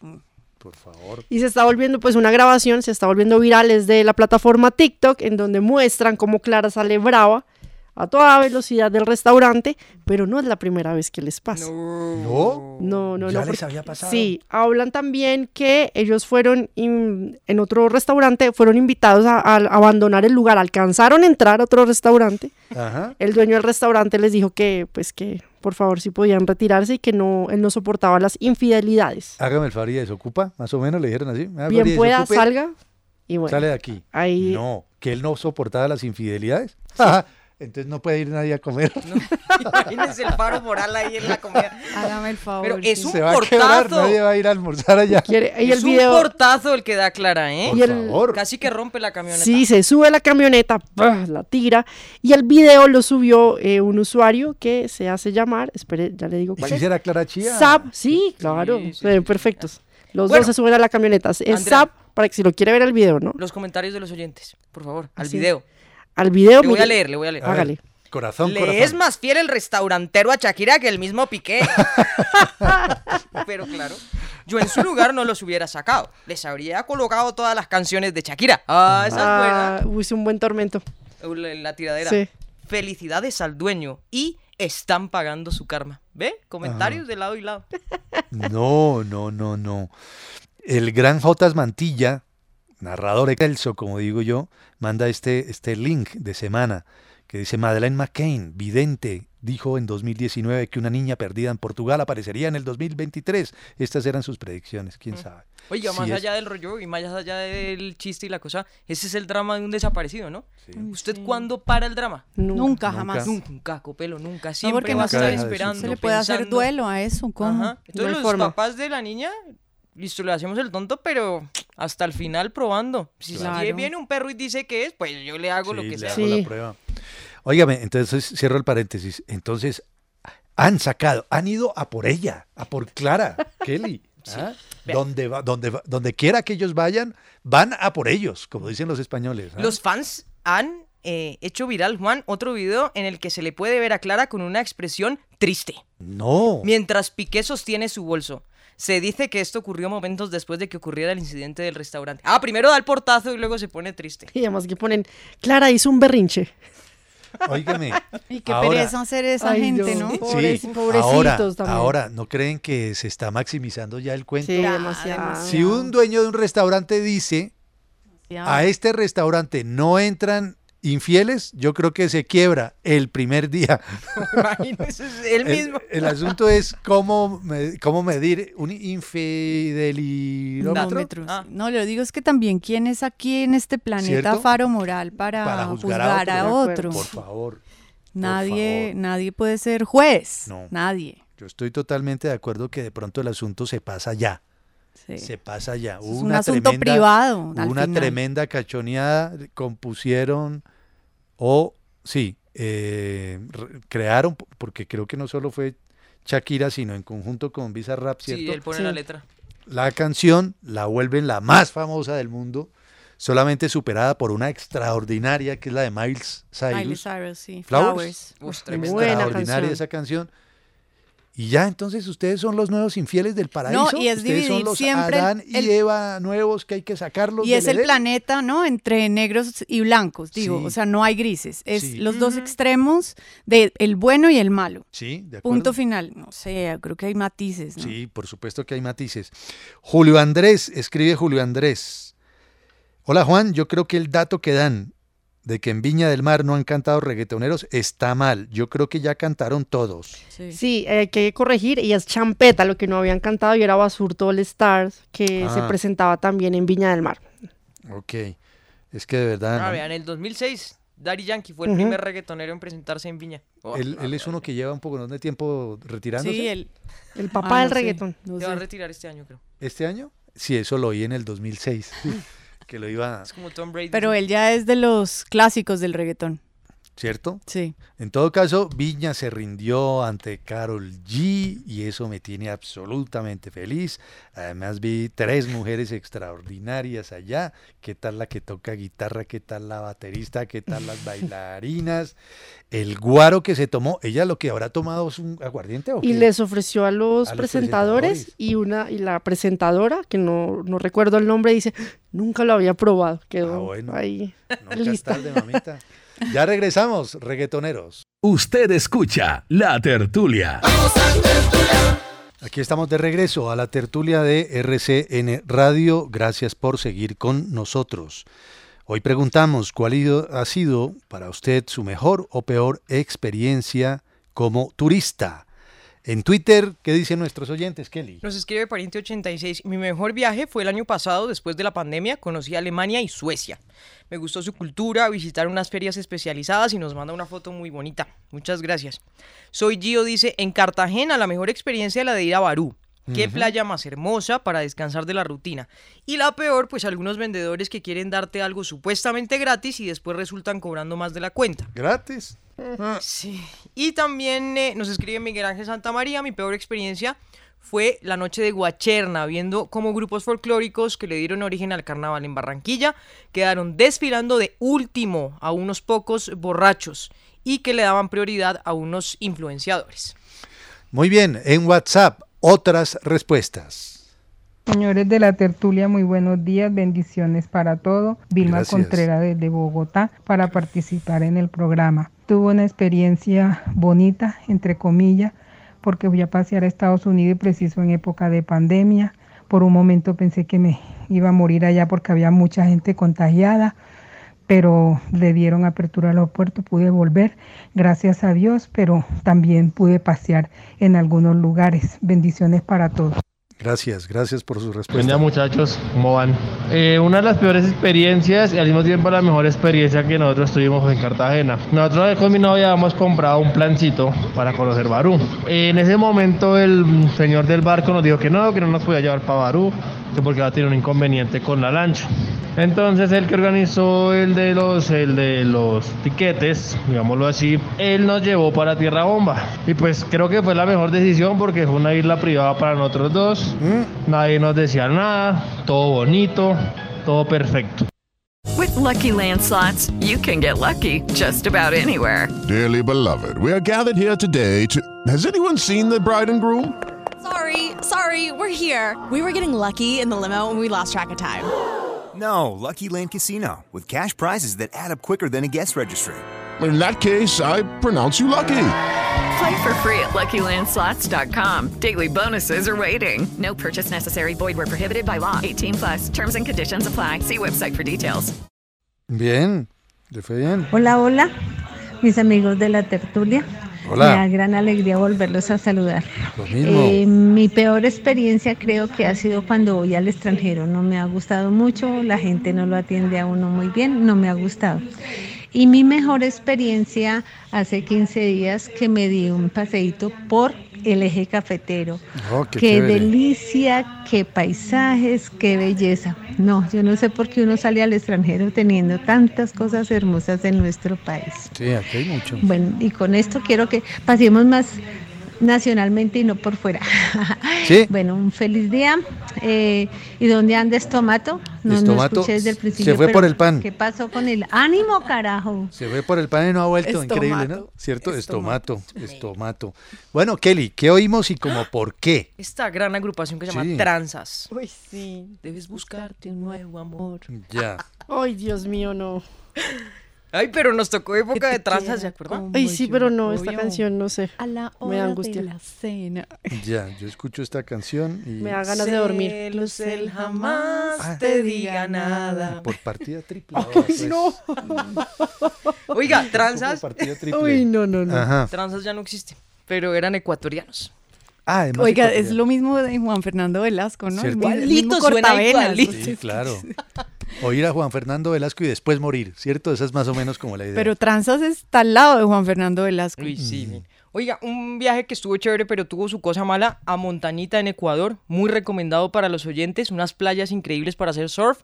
Por favor. Y se está volviendo, pues una grabación, se está volviendo viral es de la plataforma TikTok, en donde muestran cómo Clara sale brava a toda velocidad del restaurante, pero no es la primera vez que les pasa. ¿No? No, no, ¿Ya no. les porque- había pasado? Sí, hablan también que ellos fueron in- en otro restaurante, fueron invitados a, a abandonar el lugar, alcanzaron a entrar a otro restaurante. Ajá. El dueño del restaurante les dijo que, pues que por favor si podían retirarse y que no, él no soportaba las infidelidades. Hágame el favor y desocupa, más o menos le dijeron así. "Ah, Bien pueda, desocupe". salga y bueno. Sale de aquí. Ahí No, que él no soportaba las infidelidades. Ajá, Entonces no puede ir nadie a comer. Imagínense el paro moral ahí en la comida. Hágame el favor. Pero es un Se va a quebrar, portazo. nadie va a ir a almorzar allá. Quiere- y el es video- un portazo el que da Clara, ¿eh? Por Y el- favor. Casi que rompe la camioneta. Sí, se sube la camioneta, la tira y el video lo subió eh, un usuario que se hace llamar, espere, ya le digo ¿Y cuál si es. será Clara Chía? Zap, sí, claro, perfectos. Los Bueno. dos se suben a la camioneta. Es Andrea. Zap para que si lo quiere ver el video, ¿no? Los comentarios de los oyentes, por favor, al Así. video. Al video. Le voy a leer, le voy a leer. Hágale. Corazón, Le corazón. es más fiel el restaurantero a Shakira que el mismo Piqué. Pero claro, yo en su lugar no los hubiera sacado. Les habría colocado todas las canciones de Shakira. Ah, esa Ah, es uy, es un buen tormento. buena. La, la tiradera. Sí. Felicidades al dueño y están pagando su karma. ¿Ve? Comentarios de lado y lado. No, no, no, no. El gran Jotas Mantilla, narrador excelso, como digo yo, manda este, este link de semana que dice Madeleine McCain, vidente, dijo en 2019 que una niña perdida en Portugal aparecería en el 2023. Estas eran sus predicciones, quién sabe. Oiga, Sí más es- allá del rollo y más allá del chiste y la cosa, ese es el drama de un desaparecido, ¿no? ¿Usted cuándo para el drama? Nunca, jamás. Nunca, Copelo, nunca. No, Siempre porque va a no estar esperando. se le puede hacer duelo a eso, ¿cómo? Ajá. Entonces los forma. papás de la niña, listo, le hacemos el tonto, pero hasta el final probando. Si Claro. viene un perro y dice que es, pues yo le hago lo Sí, que le sea. hago la prueba. Óigame, entonces cierro el paréntesis. Entonces, han sacado, han ido a por ella, a por Clara, Kelly. ¿ah? Donde, va, donde, va- donde quiera que ellos vayan, van a por ellos, como dicen los españoles. ¿ah? Los fans han eh, hecho viral, Juan, otro video en el que se le puede ver a Clara con una expresión triste. No. Mientras Piqué sostiene su bolso. Se dice que esto ocurrió momentos después de que ocurriera el incidente del restaurante. Ah, primero da el portazo y luego se pone triste. Y además que ponen, Clara hizo un berrinche. Óigame. Y qué ahora- pereza hacer esa Ay, gente, no. ¿no? Pobres- Sí, pobrecitos ahora, también. ahora, ¿no creen que se está maximizando ya el cuento? Sí, demasiado. Si un dueño de un restaurante dice, a este restaurante no entran infieles, yo creo que se quiebra el primer día. Imagínese, es él El, mismo. el asunto es cómo, cómo medir un infidelidómetro. Kilómetros. No, lo digo es que también quién es aquí en este planeta ¿Cierto? faro moral para, Para juzgar, juzgar a a otro. otro. Por favor. nadie, favor. nadie puede ser juez. No. Nadie. Yo estoy totalmente de acuerdo que de pronto el asunto se pasa ya. Sí. Se pasa ya. Hubo es un una asunto tremenda- privado, una final. tremenda cachoneada, compusieron o sí, eh, re- crearon, porque creo que no solo fue Shakira, sino en conjunto con Visa Rap, ¿cierto? Sí, él pone la letra. La canción la vuelven la más famosa del mundo, solamente superada por una extraordinaria que es la de Miles Cyrus. Miley Cyrus, sí. Flowers. Flowers. Uf, tremenda. Buena Extraordinaria canción. esa canción. Y ya, entonces ustedes son los nuevos infieles del paraíso. y es ustedes son dividir los siempre Adán y el- Eva nuevos que hay que sacarlos Y es el Edén. planeta, ¿no? Entre negros y blancos, digo. Sí. O sea, no hay grises. Es Sí. los dos extremos del el bueno y el malo. Sí, de acuerdo. Punto final. No sé, creo que hay matices, ¿no? Sí, por supuesto que hay matices. Julio Andrés, escribe Julio Andrés. Hola Juan, yo creo que el dato que dan de que en Viña del Mar no han cantado reggaetoneros está mal. Yo creo que ya cantaron todos. Sí, eh, hay que corregir, y es Champeta lo que no habían cantado y era Basurto All Stars, que se Ah. presentaba también en Viña del Mar. Ok. Es que de verdad. Ah, ¿no? vean, en el 2006 Daddy Yankee fue el primer reggaetonero en presentarse en Viña. Oh, Él, él es uno que lleva un poco de tiempo retirándose. Sí, El papá Ah, del no sé, reggaetón. Se va a retirar este año, creo. ¿Este año? Sí, eso lo oí en el 2006. Que lo iba, Es como Tom Brady. Pero él ya es de los clásicos del reggaetón. ¿Cierto? Sí. En todo caso, Viña se rindió ante Carol G y eso me tiene absolutamente feliz. Además vi tres mujeres extraordinarias allá. ¿Qué tal la que toca guitarra? ¿Qué tal la baterista? ¿Qué tal las bailarinas? El guaro que se tomó, ella lo que habrá tomado es un aguardiente o Y les ofreció a los, A los presentadores, y una y la presentadora, que no, no recuerdo el nombre, dice, nunca lo había probado. Quedó ahí Nunca es lista. tarde, mamita. Ya regresamos, reggaetoneros. Usted escucha La Tertulia. Aquí estamos de regreso a la tertulia de RCN Radio. Gracias por seguir con nosotros. Hoy preguntamos cuál ha sido para usted su mejor o peor experiencia como turista. En Twitter, ¿qué dicen nuestros oyentes, Kelly? Nos escribe Pariente86. Mi mejor viaje fue el año pasado, después de la pandemia. Conocí Alemania y Suecia. Me gustó su cultura, visitar unas ferias especializadas y nos manda una foto muy bonita. Muchas gracias. Soy Gio, dice, en Cartagena la mejor experiencia la de ir a Barú. Qué playa más hermosa para descansar de la rutina. Y la peor, pues algunos vendedores que quieren darte algo supuestamente gratis y después resultan cobrando más de la cuenta. ¿Gratis? Sí. Y también eh, nos escribe Miguel Ángel Santa María, mi peor experiencia fue la noche de Guacherna, viendo cómo grupos folclóricos que le dieron origen al carnaval en Barranquilla quedaron desfilando de último a unos pocos borrachos y que le daban prioridad a unos influenciadores. Muy bien, en WhatsApp, otras respuestas. Señores de la tertulia, muy buenos días, bendiciones para todo. Vilma Gracias. Contreras desde Bogotá para participar en el programa. Tuve una experiencia bonita, entre comillas, porque fui a pasear a Estados Unidos y preciso en época de pandemia. Por un momento pensé que me iba a morir allá porque había mucha gente contagiada, pero le dieron apertura a los puertos, pude volver, gracias a Dios, pero también pude pasear en algunos lugares. Bendiciones para todos. Gracias, gracias por su Buen respuesta. día muchachos, ¿cómo van? Eh, una de las peores experiencias y al mismo tiempo la mejor experiencia que nosotros tuvimos en Cartagena. Nosotros con mi novia habíamos comprado un plancito para conocer Barú. En ese momento el señor del barco nos dijo que no, que no nos podía llevar para Barú, que porque va a tener un inconveniente con la lancha. Entonces el que organizó el de los, el de los tiquetes, digámoslo así, él nos llevó para Tierra Bomba. Y pues creo que fue la mejor decisión porque fue una isla privada para nosotros dos. Nadie nos decía nada, todo bonito, todo perfecto. With Lucky Land slots, you can get lucky just about anywhere. Dearly beloved, we are gathered here today to. Has anyone seen the bride and groom? Sorry, sorry, we're here. We were getting lucky in the limo and we lost track of time. No, Lucky Land Casino, with cash prizes that add up quicker than a guest registry. In that case, I pronounce you lucky. Play for free at LuckyLandSlots.com. Daily bonuses are waiting. No purchase necessary. Void were prohibited by law. 18 plus. Terms and conditions apply. See website for details. Bien, le fue bien. Hola, hola, mis amigos de la tertulia. Hola. Me da gran alegría volverlos a saludar. Lo mismo. Eh, mi peor experiencia creo que ha sido cuando voy al extranjero. No me ha gustado mucho, la gente no lo atiende a uno muy bien, no me ha gustado. Y mi mejor experiencia hace 15 días que me di un paseíto por el eje cafetero. Oh, qué qué delicia, qué paisajes, qué belleza. No, yo no sé por qué uno sale al extranjero teniendo tantas cosas hermosas en nuestro país. Sí, aquí hay mucho. Bueno, y con esto quiero que pasemos más nacionalmente y no por fuera. Sí. Bueno, un feliz día. Eh, ¿Y dónde anda Estomato? No, no Estomato escuché desde el principio. se fue pero por el pan. ¿Qué pasó con el ánimo, carajo? Se fue por el pan y no ha vuelto. Estomato. Increíble, ¿no? ¿Cierto? Estomato. Estomato. Bueno, Kelly, ¿qué oímos y como por qué? Esta gran agrupación que se llama Sí. Tranzas. Uy, sí. Debes buscarte un nuevo amor. Ya. Ay, Dios mío, no. Ay, pero nos tocó época de tranzas, ¿se acuerdan? Ay, sí, pero no, esta canción, no sé. A la Me da hora angustia. de la cena. Ya, yo escucho esta canción y Me da ganas de dormir. Celos, él jamás Ah. te diga nada. por partida triple. ahora, pues. no. Oiga, tranzas. Por partida triple. Uy, no, no, no. Ajá. Tranzas ya no existe, pero eran ecuatorianos. Ah, Oiga, ecuatoriano. es lo mismo de Juan Fernando Velasco, ¿no? Igualito, suena igualito. Sí, claro. O ir a Juan Fernando Velasco y después morir, ¿cierto? Esa es más o menos como la idea. Pero Transas está al lado de Juan Fernando Velasco. Uy, sí. bien. Oiga, un viaje que estuvo chévere, pero tuvo su cosa mala a Montañita en Ecuador. Muy recomendado para los oyentes. Unas playas increíbles para hacer surf.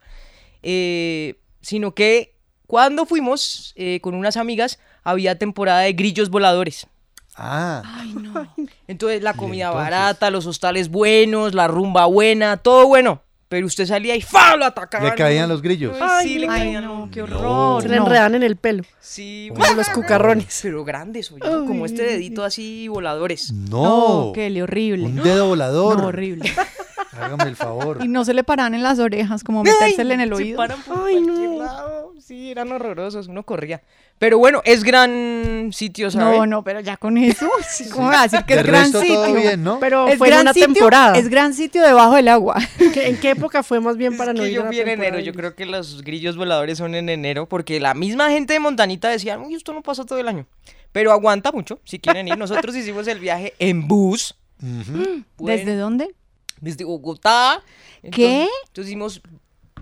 Eh, sino que cuando fuimos eh, con unas amigas, había temporada de grillos voladores. Ah. Ay, no. Entonces la comida barata, los hostales buenos, la rumba buena, todo bueno. Pero usted salía y ¡fa! lo atacaban. Le caían los grillos. Ay, sí, le Ay, caían. no, qué horror. Se le enredan en el pelo. Sí, Como los cucarrones. Pero grandes, oye, como este dedito así voladores. No. No, Kelly, horrible. Un dedo volador. No, horrible. Hágame el favor. Y no se le paran en las orejas, como metérsele en el Se oído. paran por cualquier lado. Sí, eran horrorosos, uno corría. Pero bueno, es gran sitio, ¿sabes? No, no, pero ya con eso, ¿cómo me va a decir que De es gran resto, sitio? todo bien, ¿no? Pero Es fue en gran una sitio, temporada. Es gran sitio debajo del agua. ¿Qué- ¿En qué época fue más bien para Es no que ir yo fui en enero, yo creo que los grillos voladores son en enero, porque la misma gente de Montanita decía, uy, esto no pasa todo el año. Pero aguanta mucho, si quieren ir. Nosotros hicimos el viaje en bus. ¿Desde dónde? Desde Bogotá. ¿Qué? Entonces, entonces hicimos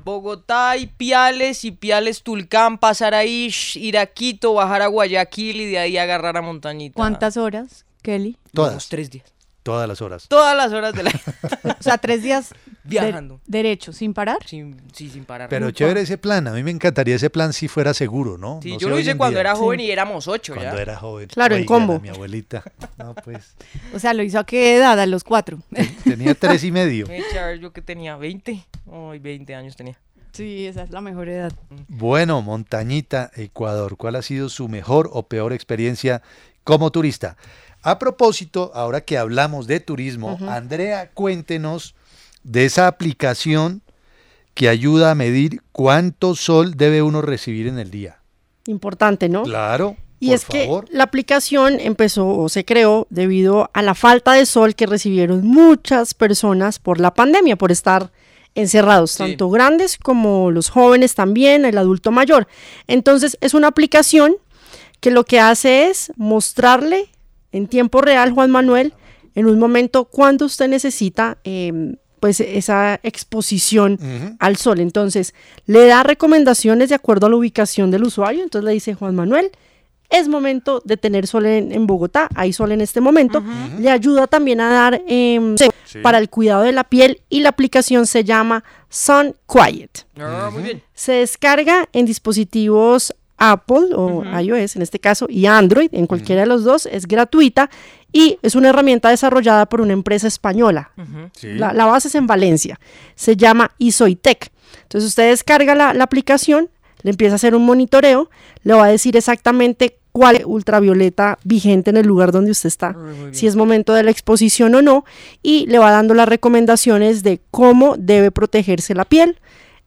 Bogotá y Piales, y Piales Tulcán, pasar ahí, ir a Quito, bajar a Guayaquil y de ahí agarrar a Montañita. ¿Cuántas horas, Kelly? Todas. Unos tres días. Todas las horas. Todas las horas de la... O sea, tres días de- Viajando. derecho, sin parar. sin, sí, sin parar. Pero chévere ese plan. A mí me encantaría ese plan si fuera seguro, ¿no? Sí, No yo lo hoy hice cuando día. era joven y éramos ocho Cuando ya. era joven. Claro, en combo. Mi abuelita. No, pues. O sea, ¿lo hizo a qué edad? A los cuatro. Tenía tres y medio. Yo que tenía 20. Ay, 20 años tenía. Sí, esa es la mejor edad. Bueno, Montañita, Ecuador. ¿Cuál ha sido su mejor o peor experiencia como turista? A propósito, ahora que hablamos de turismo, Andrea, cuéntenos de esa aplicación que ayuda a medir cuánto sol debe uno recibir en el día. Importante, ¿no? Claro. Y por es que favor. la aplicación empezó o se creó debido a la falta de sol que recibieron muchas personas por la pandemia, por estar encerrados, tanto grandes como los jóvenes también, el adulto mayor. Entonces es una aplicación que lo que hace es mostrarle en tiempo real, Juan Manuel, en un momento cuando usted necesita em, pues esa exposición al sol. Entonces le da recomendaciones de acuerdo a la ubicación del usuario. Entonces le dice Juan Manuel, es momento de tener sol en, en Bogotá, hay sol en este momento. Le ayuda también a dar em, Sí. para el cuidado de la piel y la aplicación se llama Sun Quiet. Ah, muy bien. Se descarga en dispositivos Apple o iOS en este caso y Android, en cualquiera de los dos, es gratuita y es una herramienta desarrollada por una empresa española. La, la base es en Valencia. Se llama Isoitec. Entonces usted descarga la, la aplicación, le empieza a hacer un monitoreo, le va a decir exactamente cuál es ultravioleta vigente en el lugar donde usted está, si es momento de la exposición o no, y le va dando las recomendaciones de cómo debe protegerse la piel,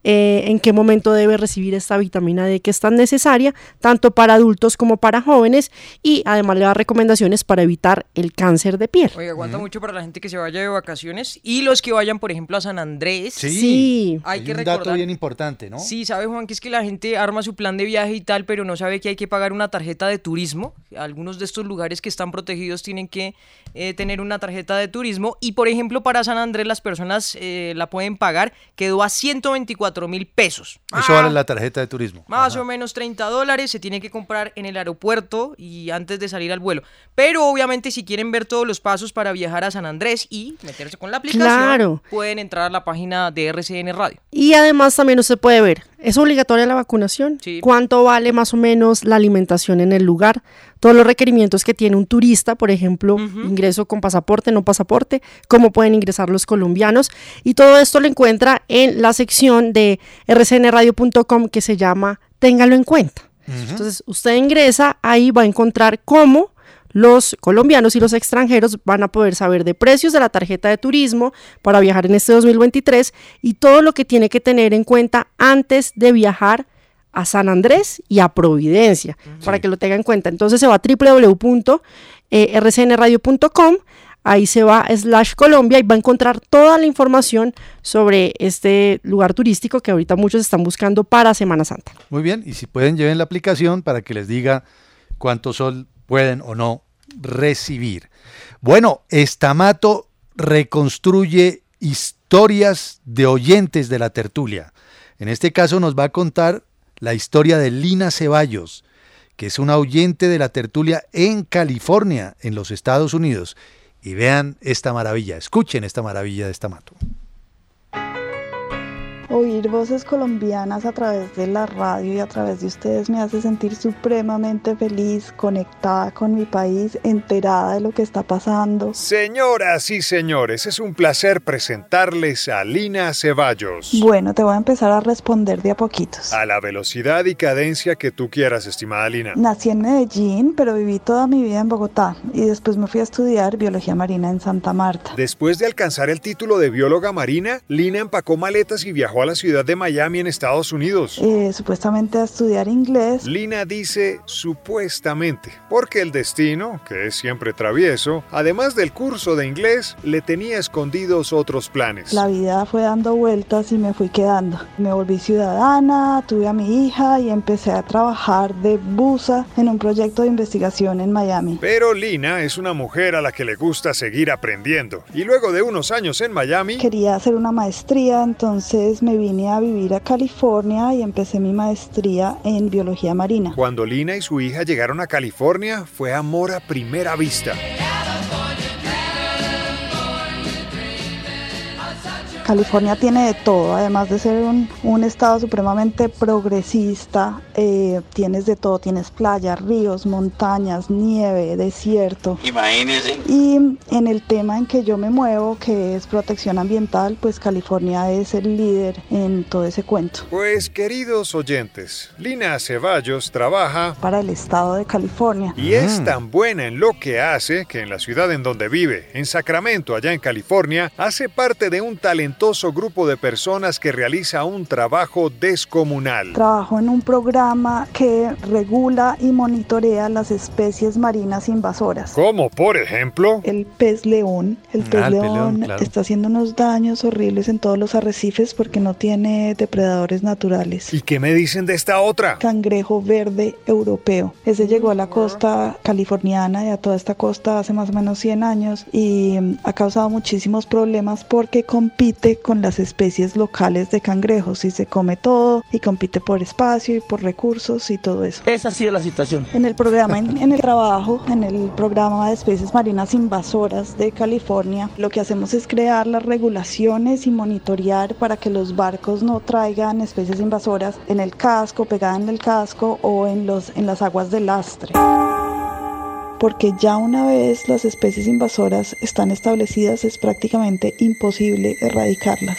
eh, en qué momento debe recibir esta vitamina D que es tan necesaria, tanto para adultos como para jóvenes, y además le da recomendaciones para evitar el cáncer de piel. Oye, aguanta mucho para la gente que se vaya de vacaciones y los que vayan, por ejemplo, a San Andrés. Sí, Hay que un recordar. dato bien importante, ¿no? Sí, sabe Juan que es que la gente arma su plan de viaje y tal, pero no sabe que hay que pagar una tarjeta de turismo. Algunos de estos lugares que están protegidos tienen que eh, tener una tarjeta de turismo y, por ejemplo, para San Andrés las personas eh, la pueden pagar. Quedó a 124 mil pesos. Eso vale la tarjeta de turismo. Más o menos 30 dólares se tiene que comprar en el aeropuerto y antes de salir al vuelo. Pero obviamente si quieren ver todos los pasos para viajar a San Andrés y meterse con la aplicación, Claro. pueden entrar a la página de RCN Radio. Y además también usted puede ver, ¿es obligatoria la vacunación? ¿Cuánto vale más o menos la alimentación en el lugar? Todos los requerimientos que tiene un turista, por ejemplo, ingreso con pasaporte, no pasaporte, cómo pueden ingresar los colombianos. Y todo esto lo encuentra en la sección de rcnradio.com que se llama Téngalo en cuenta. Entonces, usted ingresa, ahí va a encontrar cómo los colombianos y los extranjeros van a poder saber de precios de la tarjeta de turismo para viajar en este 2023 y todo lo que tiene que tener en cuenta antes de viajar a San Andrés y a Providencia, para que lo tenga en cuenta. Entonces se va a www.rcnradio.com, ahí se va a slash Colombia y va a encontrar toda la información sobre este lugar turístico que ahorita muchos están buscando para Semana Santa. Muy bien, y si pueden, lleven la aplicación para que les diga cuánto sol pueden o no recibir. Bueno, Estamato reconstruye historias de oyentes de la tertulia. En este caso nos va a contar la historia de Lina Ceballos, que es una oyente de la tertulia en California, en los Estados Unidos. Y vean esta maravilla, escuchen esta maravilla de esta mato. Oír voces colombianas a través de la radio y a través de ustedes me hace sentir supremamente feliz, conectada con mi país, enterada de lo que está pasando. Señoras y señores, es un placer presentarles a Lina Ceballos. Bueno, te voy a empezar a responder de a poquitos. A la velocidad y cadencia que tú quieras, estimada Lina. Nací en Medellín, pero viví toda mi vida en Bogotá y después me fui a estudiar biología marina en Santa Marta. Después de alcanzar el título de bióloga marina, Lina empacó maletas y viajó a la ciudad de Miami en Estados Unidos. Eh, supuestamente a estudiar inglés. Lina dice supuestamente, porque el destino, que es siempre travieso, además del curso de inglés, le tenía escondidos otros planes. La vida fue dando vueltas y me fui quedando. Me volví ciudadana, tuve a mi hija y empecé a trabajar de busa en un proyecto de investigación en Miami. Pero Lina es una mujer a la que le gusta seguir aprendiendo. Y luego de unos años en Miami... Quería hacer una maestría, entonces me vine a vivir a California y empecé mi maestría en biología marina. Cuando Lina y su hija llegaron a California, fue amor a primera vista. California tiene de todo, además de ser un, un estado supremamente progresista, eh, tienes de todo, tienes playas, ríos, montañas, nieve, desierto. Imagínese. Y en el tema en que yo me muevo, que es protección ambiental, pues California es el líder en todo ese cuento. Pues queridos oyentes, Lina Ceballos trabaja para el estado de California. y es tan buena en lo que hace que en la ciudad en donde vive, en Sacramento, allá en California, hace parte de un talentoso grupo de personas que realiza un trabajo descomunal. Trabajo en un programa que regula y monitorea las especies marinas invasoras. Como por ejemplo, El pez león. El pez Ah, pez león, león, claro. está haciendo unos daños horribles en todos los arrecifes porque no tiene depredadores naturales. ¿y qué me dicen de esta otra? Cangrejo verde europeo. Ese llegó a la costa californiana y a toda esta costa hace más o menos 100 años y mm, ha causado muchísimos problemas porque compite con las especies locales de cangrejos y se come todo y compite por espacio y por recursos y todo eso. Esa ha sido la situación. En el programa, en, en el trabajo, en el programa de especies marinas invasoras de California, lo que hacemos es crear las regulaciones y monitorear para que los barcos no traigan especies invasoras en el casco, pegada en el casco o en, los, en las aguas de lastre. Porque ya una vez las especies invasoras están establecidas es prácticamente imposible erradicarlas.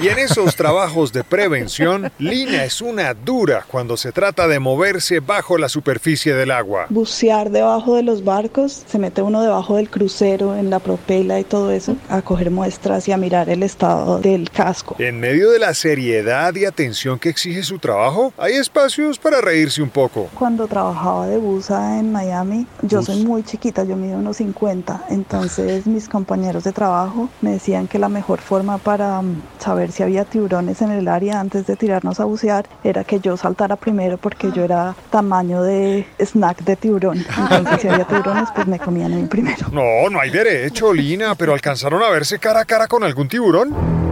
Y en esos trabajos de prevención, Lina es una dura cuando se trata de moverse bajo la superficie del agua. bucear debajo de los barcos, se mete uno debajo del crucero, en la propela y todo eso, a coger muestras y a mirar el estado del casco. En medio de la seriedad y atención que exige su trabajo, hay espacios para reírse un poco. Cuando trabajaba de buza en Miami, yo soy muy chiquita, yo mido unos 50, entonces mis compañeros de trabajo me decían que la mejor forma para mm, saber si había tiburones en el área antes de tirarnos a bucear era que yo saltara primero porque yo era tamaño de snack de tiburón. Entonces si había tiburones, pues me comían a mí primero. No, no hay derecho, Lina, pero alcanzaron a verse cara a cara con algún tiburón.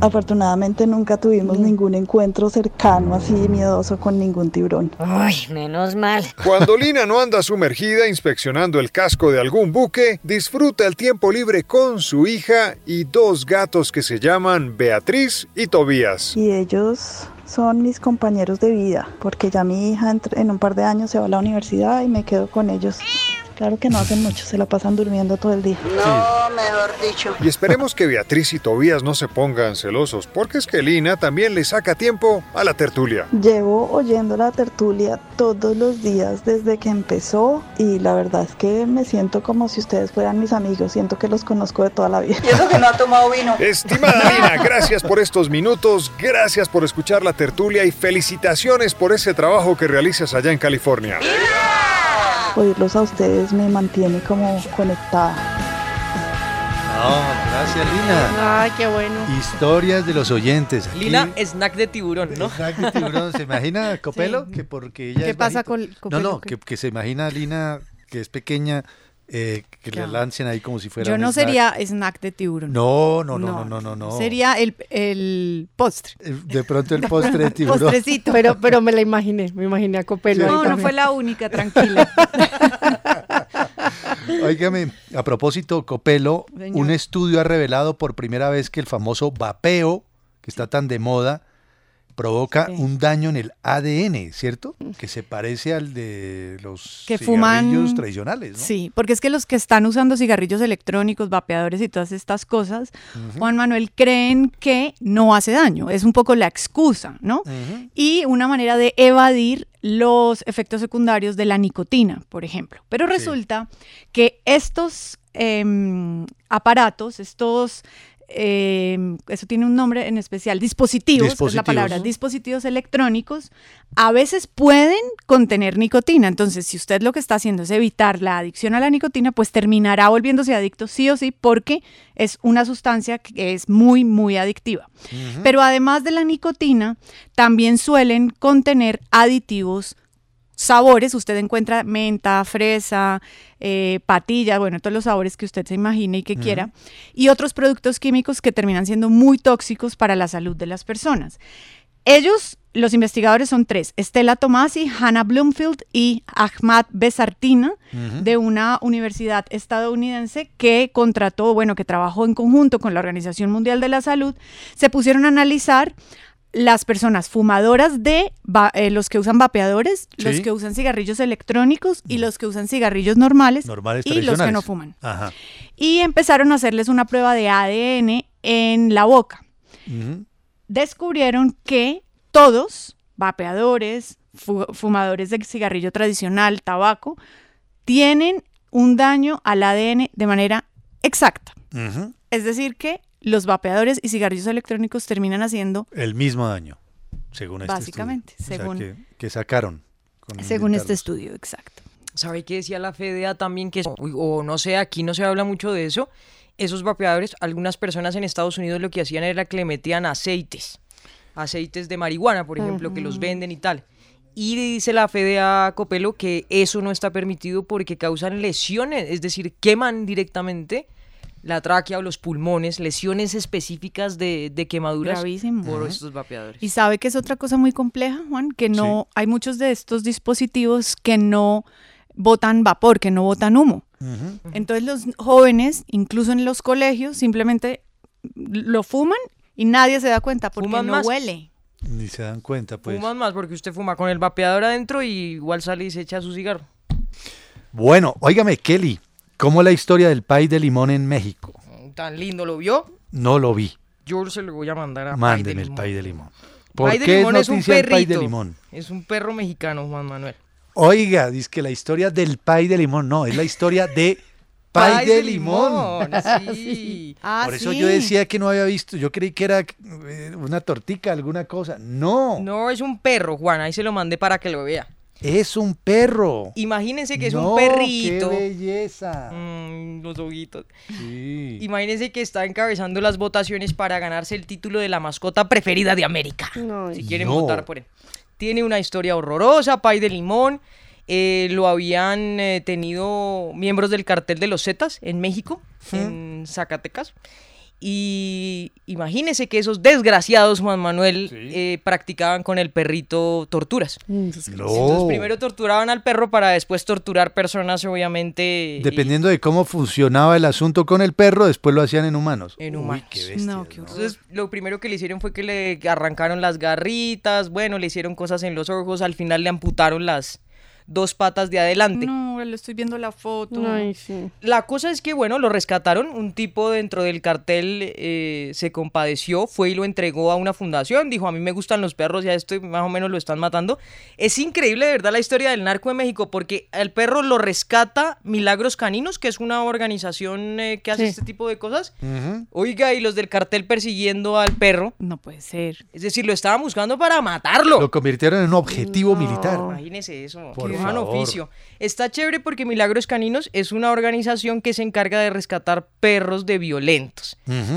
Afortunadamente nunca tuvimos ningún encuentro cercano así miedoso con ningún tiburón. Ay, menos mal. Cuando Lina no anda sumergida inspeccionando el casco de algún buque, disfruta el tiempo libre con su hija y dos gatos que se llaman Beatriz y Tobías. Y ellos son mis compañeros de vida, porque ya mi hija en un par de años se va a la universidad y me quedo con ellos. Claro que no hacen mucho, se la pasan durmiendo todo el día. No, mejor dicho. Y esperemos que Beatriz y Tobías no se pongan celosos, porque es que Lina también le saca tiempo a la tertulia. Llevo oyendo la tertulia todos los días desde que empezó y la verdad es que me siento como si ustedes fueran mis amigos, siento que los conozco de toda la vida. Y eso que no ha tomado vino. Estimada Lina, gracias por estos minutos, gracias por escuchar la tertulia y felicitaciones por ese trabajo que realizas allá en California. Oírlos a ustedes me mantiene como conectada. No, gracias Lina. Ay, qué bueno. Historias de los oyentes. Aquí, Lina, snack de tiburón, ¿no? Snack de tiburón. ¿Se imagina Copelo? Que porque ella ¿Qué es pasa bajito- con No, Copelo? no, que, que se imagina Lina, que es pequeña, eh, que le lancen ahí como si fuera Yo un no snack. sería snack de tiburón. No, no, no, no, no, no, no. Sería el, el postre. De pronto el postre de tiburón. Postrecito. Pero, pero me la imaginé, me imaginé a Copelo. No, no fue la única, tranquila. Óigame, a propósito, Copelo, Señor. un estudio ha revelado por primera vez que el famoso vapeo, que está tan de moda, provoca un daño en el ADN, ¿cierto? Que se parece al de los que cigarrillos fuman tradicionales, ¿no? Sí, porque es que los que están usando cigarrillos electrónicos, vapeadores y todas estas cosas, Juan Manuel creen que no hace daño, es un poco la excusa, ¿no? Y una manera de evadir los efectos secundarios de la nicotina, por ejemplo. Pero resulta que estos em, aparatos, estos em, eso tiene un nombre en especial, dispositivos, es la palabra, Dispositivos. dispositivos electrónicos, a veces pueden contener nicotina. Entonces, si usted lo que está haciendo es evitar la adicción a la nicotina, pues terminará volviéndose adicto sí o sí, porque es una sustancia que es muy, muy adictiva. Pero además de la nicotina, también suelen contener aditivos sabores, usted encuentra menta, fresa, eh, patilla, bueno, todos los sabores que usted se imagine y que quiera, y otros productos químicos que terminan siendo muy tóxicos para la salud de las personas. Ellos, los investigadores son tres, Estela Tomasi, Hannah Bloomfield y Ahmad Besartina, de una universidad estadounidense que contrató, bueno, que trabajó en conjunto con la Organización Mundial de la Salud, se pusieron a analizar las personas fumadoras de eh, los que usan vapeadores, los que usan cigarrillos electrónicos y los que usan cigarrillos normales, Normales y los que no fuman. Ajá. Y empezaron a hacerles una prueba de ADN en la boca. Descubrieron que todos, vapeadores, fu- fumadores de cigarrillo tradicional, tabaco, tienen un daño al ADN de manera exacta. Es decir, que los vapeadores y cigarrillos electrónicos terminan haciendo, El mismo daño, según este Básicamente, estudio. O sea, según- que, que sacaron. con según este estudio, exacto. ¿Sabe qué decía la FDA también? Que, o no sé, aquí no se habla mucho de eso. Esos vapeadores, algunas personas en Estados Unidos lo que hacían era que le metían aceites. Aceites de marihuana, por ejemplo, que los venden y tal. Y dice la FDA Copelo que eso no está permitido porque causan lesiones, es decir, queman directamente la tráquea o los pulmones, lesiones específicas de, de quemaduras Gravísimo. por estos vapeadores. Y sabe que es otra cosa muy compleja, Juan, que no hay muchos de estos dispositivos que no botan vapor, que no botan humo. Entonces los jóvenes, incluso en los colegios, simplemente lo fuman y nadie se da cuenta porque Fuman no más. huele. Ni se dan cuenta, pues. Fuman más porque usted fuma con el vapeador adentro y igual sale y se echa su cigarro. Bueno, óigame, Kelly, ¿cómo es la historia del pay de limón en México? Tan lindo, ¿lo vio? No lo vi. Yo se lo voy a mandar a Mándeme el pay de limón. ¿Por de qué Limón es es un el de perrito. limón? Es un perro mexicano, Juan Manuel. Oiga, dice que la historia del pay de limón, no, es la historia de pay, de, limón. sí. Ah, Por eso sí. yo decía que no había visto, yo creí que era eh, una tortica, alguna cosa. No, No, es un perro, Juan. Ahí se lo mandé para que lo vea. Es un perro. Imagínense que es No, un perrito. qué belleza. Mm, los ojitos. Sí. Imagínense que está encabezando las votaciones para ganarse el título de la mascota preferida de América. Si quieren No. votar por él. Tiene una historia horrorosa, pay de limón. Eh, lo habían eh, tenido miembros del cartel de los Zetas en México, en Zacatecas. Y imagínense que esos desgraciados, Juan Manuel, eh, practicaban con el perrito torturas. Entonces primero torturaban al perro para después torturar personas, obviamente. y- Dependiendo de cómo funcionaba el asunto con el perro, después lo hacían en humanos. En Uy, humanos. qué bestia, No, qué horror. Entonces, lo primero que le hicieron fue que le arrancaron las garritas, bueno, le hicieron cosas en los ojos, al final le amputaron las dos patas de adelante. No, le estoy viendo la foto. Ay, sí. La cosa es que, bueno, lo rescataron. Un tipo dentro del cartel eh, se compadeció, fue y lo entregó a una fundación. Dijo, a mí me gustan los perros, ya estoy más o menos lo están matando. Es increíble, de verdad, la historia del narco de México, porque el perro lo rescata Milagros Caninos, que es una organización eh, que hace Sí. este tipo de cosas. Oiga, y los del cartel persiguiendo al perro. No puede ser. Es decir, lo estaban buscando para matarlo. Lo convirtieron en un objetivo militar. Imagínese eso. Por Qué gran favor. oficio. Está chévere chévere porque Milagros Caninos es una organización que se encarga de rescatar perros de violentos.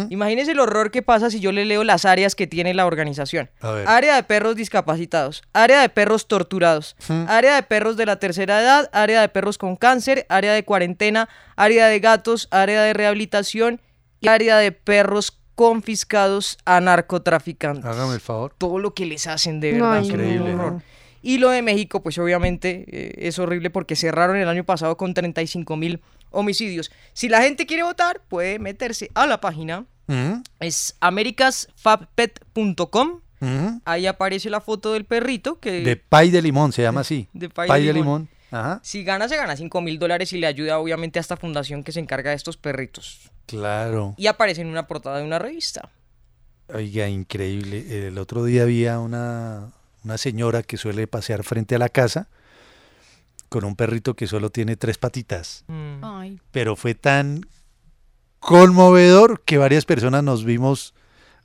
Imagínese el horror que pasa si yo le leo las áreas que tiene la organización. A ver. Área de perros discapacitados, área de perros torturados, área de perros de la tercera edad, área de perros con cáncer, área de cuarentena, área de gatos, área de rehabilitación y área de perros confiscados a narcotraficantes. Hágame el favor. Todo lo que les hacen de verdad. Un Increíble. horror. Y lo de México, pues obviamente eh, es horrible porque cerraron el año pasado con 35 mil homicidios. Si la gente quiere votar, puede meterse a la página. Ujú, Es americasfabpet.com. ujú. Ahí aparece la foto del perrito que... De pay de limón, se llama así. De pay de Pay de limón. limón. Ajá. Si gana, se gana 5 mil dólares y le ayuda obviamente a esta fundación que se encarga de estos perritos. Claro. Y aparece en una portada de una revista. Oiga, increíble. El otro día había una, una señora que suele pasear frente a la casa con un perrito que solo tiene tres patitas. Ay. Pero fue tan conmovedor que varias personas nos vimos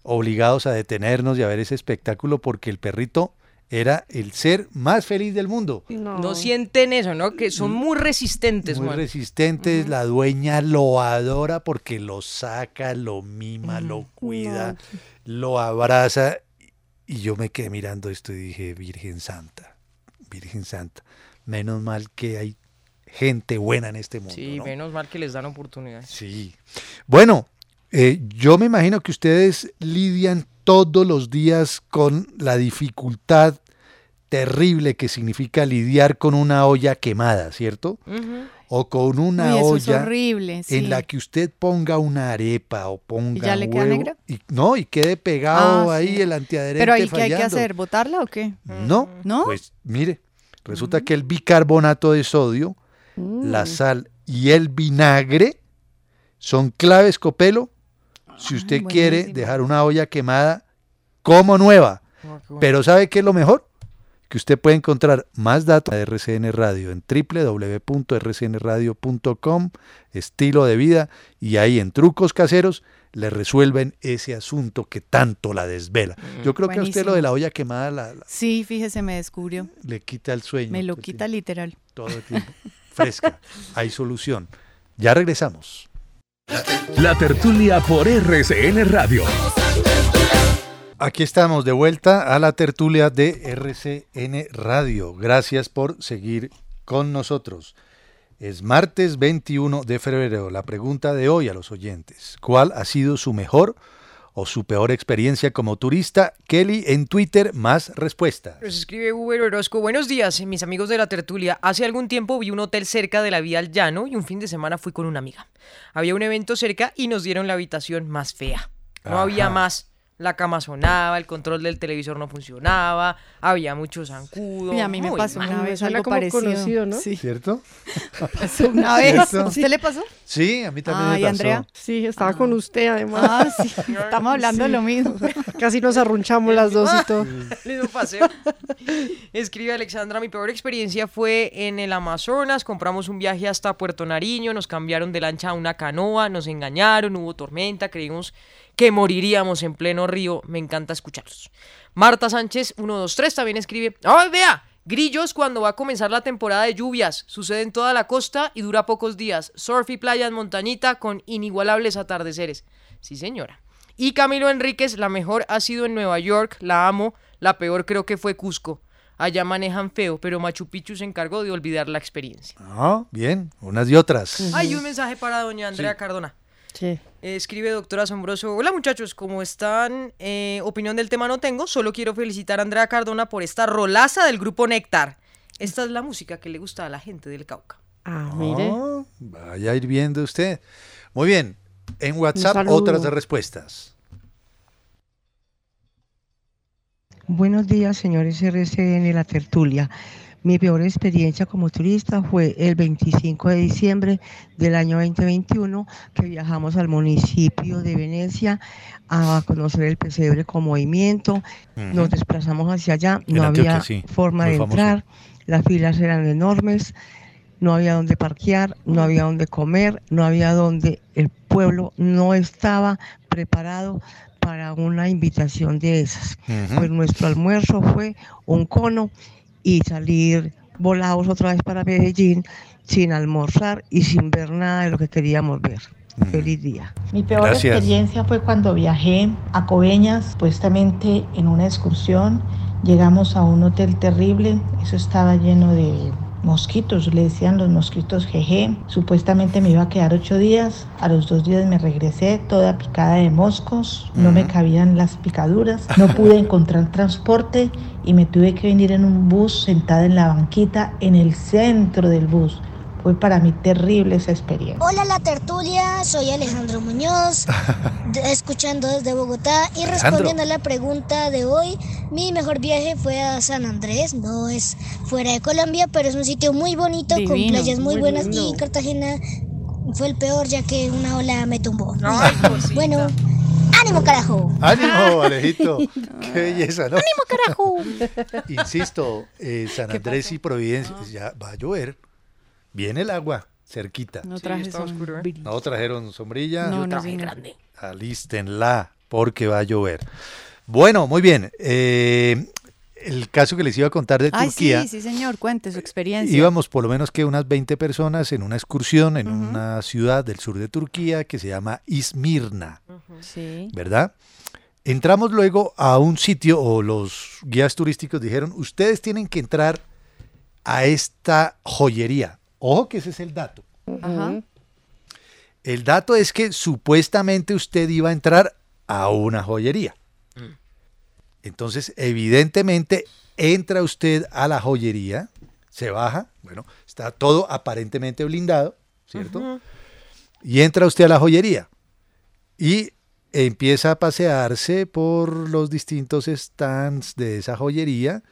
obligados a detenernos y a ver ese espectáculo porque el perrito era el ser más feliz del mundo. No, sienten eso, ¿no? Que son muy resistentes, Muy man. resistentes, la dueña lo adora porque lo saca, lo mima, lo cuida, lo abraza. Y yo me quedé mirando esto y dije, Virgen Santa, Virgen Santa, menos mal que hay gente buena en este mundo. Sí, ¿no? menos mal que les dan oportunidades. Sí. Bueno, eh, yo me imagino que ustedes lidian todos los días con la dificultad terrible que significa lidiar con una olla quemada, ¿cierto? Ujú. O con una Uy, olla horrible, sí. en la que usted ponga una arepa o ponga ya le queda huevo negra? y no y quede pegado Ah, ahí sí. el antiadherente Pero ahí, ¿qué hay que hacer? ¿Botarla o qué? No, ¿No? pues mire, resulta que el bicarbonato de sodio, la sal y el vinagre son claves, Copelo, si usted quiere dejar una olla quemada como nueva. Pero ¿sabe qué es lo mejor? Que usted puede encontrar más datos de RCN Radio en www.rcnradio.com, estilo de vida, y ahí en trucos caseros le resuelven ese asunto que tanto la desvela. Yo creo que a usted lo de la olla quemada la- la- Sí, fíjese, me descubrió. le quita el sueño. Me lo todo el quita literal. todo el tiempo. Fresca. Hay solución. Ya regresamos. La tertulia por RCN Radio. Aquí estamos de vuelta a la tertulia de RCN Radio. Gracias por seguir con nosotros. Es martes 21 de febrero. La pregunta de hoy a los oyentes. ¿Cuál ha sido su mejor o su peor experiencia como turista? Kelly en Twitter, más respuestas. Nos escribe Uber Orozco. Buenos días, mis amigos de la tertulia. Hace algún tiempo vi un hotel cerca de la vía al llano y un fin de semana fui con una amiga. Había un evento cerca y nos dieron la habitación más fea. No Ajá. había más. La cama sonaba, el control del televisor no funcionaba, había mucho zancudo. Y a mí me pasó mal. una vez algo como parecido. conocido, ¿no? Sí. ¿Cierto? Pasó una vez. ¿Usted le pasó? Sí, a mí también Ay, me pasó. Andrea. Sí, estaba con usted además. Ah, sí. Estamos hablando de lo mismo. Casi nos arrunchamos las dos y todo. Le un paseo. Escribe Alexandra, mi peor experiencia fue en el Amazonas, compramos un viaje hasta Puerto Nariño, nos cambiaron de lancha a una canoa, nos engañaron, hubo tormenta, creímos que moriríamos en pleno río, me encanta escucharlos. Marta Sánchez, 123, también escribe, ¡ay, vea! Grillos cuando va a comenzar la temporada de lluvias, sucede en toda la costa y dura pocos días, surf y playa en montañita con inigualables atardeceres. Sí, señora. Y Camilo Enríquez, la mejor ha sido en Nueva York, la amo, la peor creo que fue Cusco. Allá manejan feo, pero Machu Picchu se encargó de olvidar la experiencia. Ah, bien, unas y otras. Hay un mensaje para doña Andrea Cardona. Sí. Eh, escribe doctor Asombroso. Hola muchachos, ¿cómo están? Eh, opinión del tema no tengo, solo quiero felicitar a Andrea Cardona por esta rolaza del grupo Néctar. Esta es la música que le gusta a la gente del Cauca. Ah, mire. Ah, vaya a ir viendo usted. Muy bien. En WhatsApp otras respuestas. Buenos días, señores RCN La Tertulia. Mi peor experiencia como turista fue el 25 de diciembre del año 2021, que viajamos al municipio de Venecia a conocer el pesebre con movimiento. Nos desplazamos hacia allá, no había sí, forma muy de famoso. entrar, las filas eran enormes, no había donde parquear, no había donde comer, no había donde el pueblo no estaba preparado para una invitación de esas. Pues nuestro almuerzo fue un cono y salir volamos otra vez para Medellín sin almorzar y sin ver nada de lo que queríamos ver. Feliz día. Mi peor Gracias. experiencia fue cuando viajé a Coveñas, supuestamente en una excursión. Llegamos a un hotel terrible, eso estaba lleno de mosquitos, le decían los mosquitos jeje. Supuestamente me iba a quedar ocho días, a los dos días me regresé toda picada de moscos, no me cabían las picaduras, no pude encontrar transporte y me tuve que venir en un bus sentada en la banquita en el centro del bus. Fue para mí terrible esa experiencia. Hola la tertulia, soy Alejandro Muñoz, de- escuchando desde Bogotá y respondiendo a la pregunta de hoy, mi mejor viaje fue a San Andrés, no es fuera de Colombia, pero es un sitio muy bonito, con playas muy muy buenas lindo. y Cartagena fue el peor ya que una ola me tumbó. bueno, ánimo carajo. ¡Ánimo, Alejito! ¡Qué belleza, ¿no? ¡Ánimo carajo! Insisto, eh, San Andrés y Providencia, ya va a llover. Viene el agua cerquita. No traje sombrilla. No trajeron sombrilla. No, Yo traje grande. Alístenla, porque va a llover. Bueno, muy bien. eh, el caso que les iba a contar de Ay, Turquía. sí, sí, señor, cuente su experiencia. Íbamos por lo menos que unas 20 personas en una excursión en una ciudad del sur de Turquía que se llama Izmirna, Sí. ¿verdad? Entramos luego a un sitio, o los guías turísticos dijeron, ustedes tienen que entrar a esta joyería. Ojo que ese es el dato. Ajá. El dato es que supuestamente usted iba a entrar a una joyería. Entonces, evidentemente, entra usted a la joyería, se baja, bueno, está todo aparentemente blindado, ¿cierto? Y entra usted a la joyería y empieza a pasearse por los distintos stands de esa joyería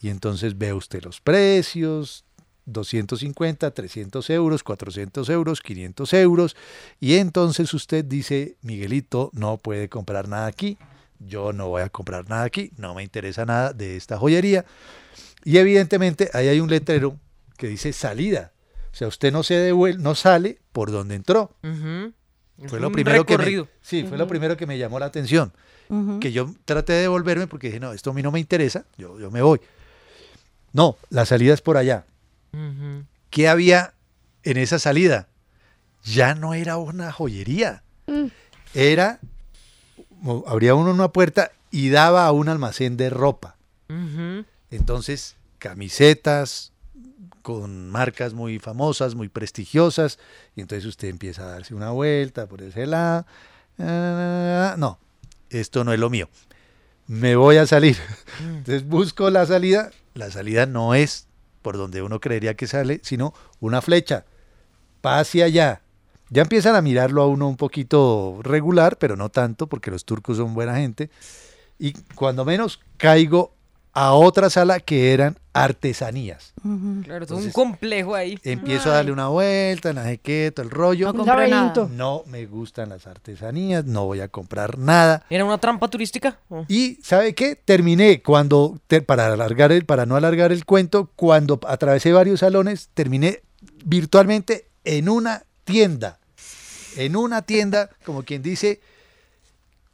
y entonces ve usted los precios, 250, 300 euros, 400 euros, 500 euros y entonces usted dice, Miguelito, no puede comprar nada aquí, yo no voy a comprar nada aquí, no me interesa nada de esta joyería y evidentemente ahí hay un letrero que dice salida, o sea, usted no se devuelve, no sale por donde entró. Fue lo primero que me, sí, fue lo primero que me llamó la atención. Que yo traté de devolverme porque dije, no, esto a mí no me interesa, yo, yo me voy. No, la salida es por allá. ¿Qué había en esa salida? Ya no era una joyería. Era, mo- abría uno una puerta y daba a un almacén de ropa. Entonces, camisetas con marcas muy famosas, muy prestigiosas, y entonces usted empieza a darse una vuelta por ese lado. Ah, no, esto no es lo mío. Me voy a salir. Entonces busco la salida. La salida no es por donde uno creería que sale, sino una flecha. Pase allá. Ya empiezan a mirarlo a uno un poquito regular, pero no tanto, porque los turcos son buena gente. Y cuando menos caigo a otra sala que eran artesanías. Claro, todo un complejo ahí. Empiezo a darle una vuelta, no sé qué, todo el rollo. No compré nada. No me gustan las artesanías, no voy a comprar nada. ¿Era una trampa turística? Oh. Y ¿sabe qué? Terminé cuando, te- para, alargar el, para no alargar el cuento, cuando atravesé varios salones, terminé virtualmente en una tienda. En una tienda, como quien dice,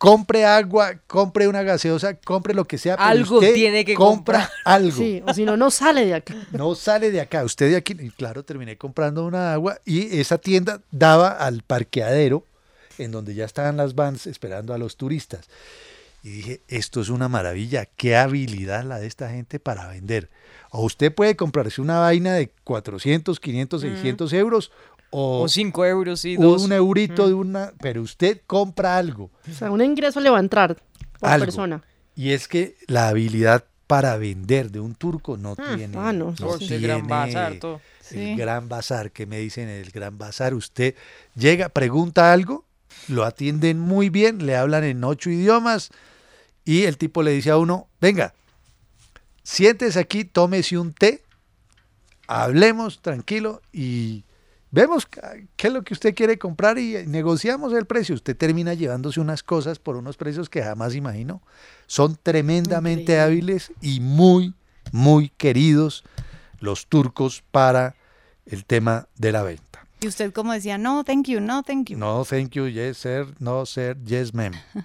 compre agua, compre una gaseosa, compre lo que sea. pero Algo usted tiene que compra comprar. algo. Sí, o si no, no sale de acá. No sale de acá, usted de aquí. Y claro, terminé comprando una agua y esa tienda daba al parqueadero en donde ya estaban las vans esperando a los turistas. Y dije, esto es una maravilla, qué habilidad la de esta gente para vender. O usted puede comprarse una vaina de 400, 500, 600 euros o, O 5 euros dos. un eurito de una, pero usted compra algo. O sea, un ingreso le va a entrar por Algo. persona. Y es que la habilidad para vender de un turco no Hmm. tiene. Ah, no, no sí, sí. El gran bazar, todo. El Sí. gran bazar, que me dicen el gran bazar. Usted llega, pregunta algo, lo atienden muy bien, le hablan en ocho idiomas y el tipo le dice a uno, venga, siéntese aquí, tómese un té, hablemos tranquilo y vemos qué es lo que usted quiere comprar y negociamos el precio. Usted termina llevándose unas cosas por unos precios que jamás imaginó. Son tremendamente hábiles y muy, muy queridos los turcos para el tema de la venta. Y usted como decía, no, thank you, no, thank you. No, thank you, yes, sir, no, sir, yes, ma'am.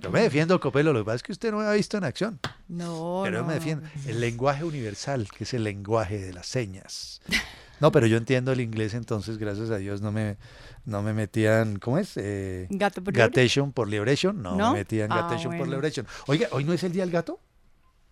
Yo me defiendo, Copelo, lo que pasa es que usted no me ha visto en acción. No, Pero yo no. me defiendo. El lenguaje universal, que es el lenguaje de las señas. No, pero yo entiendo el inglés, entonces, gracias a Dios, no me, no me metían, ¿cómo es? Eh, Gato por libre. gatation por liberation. No, ¿No? me metían Ah, gatation por liberation. Oiga, ¿hoy no es el día del gato?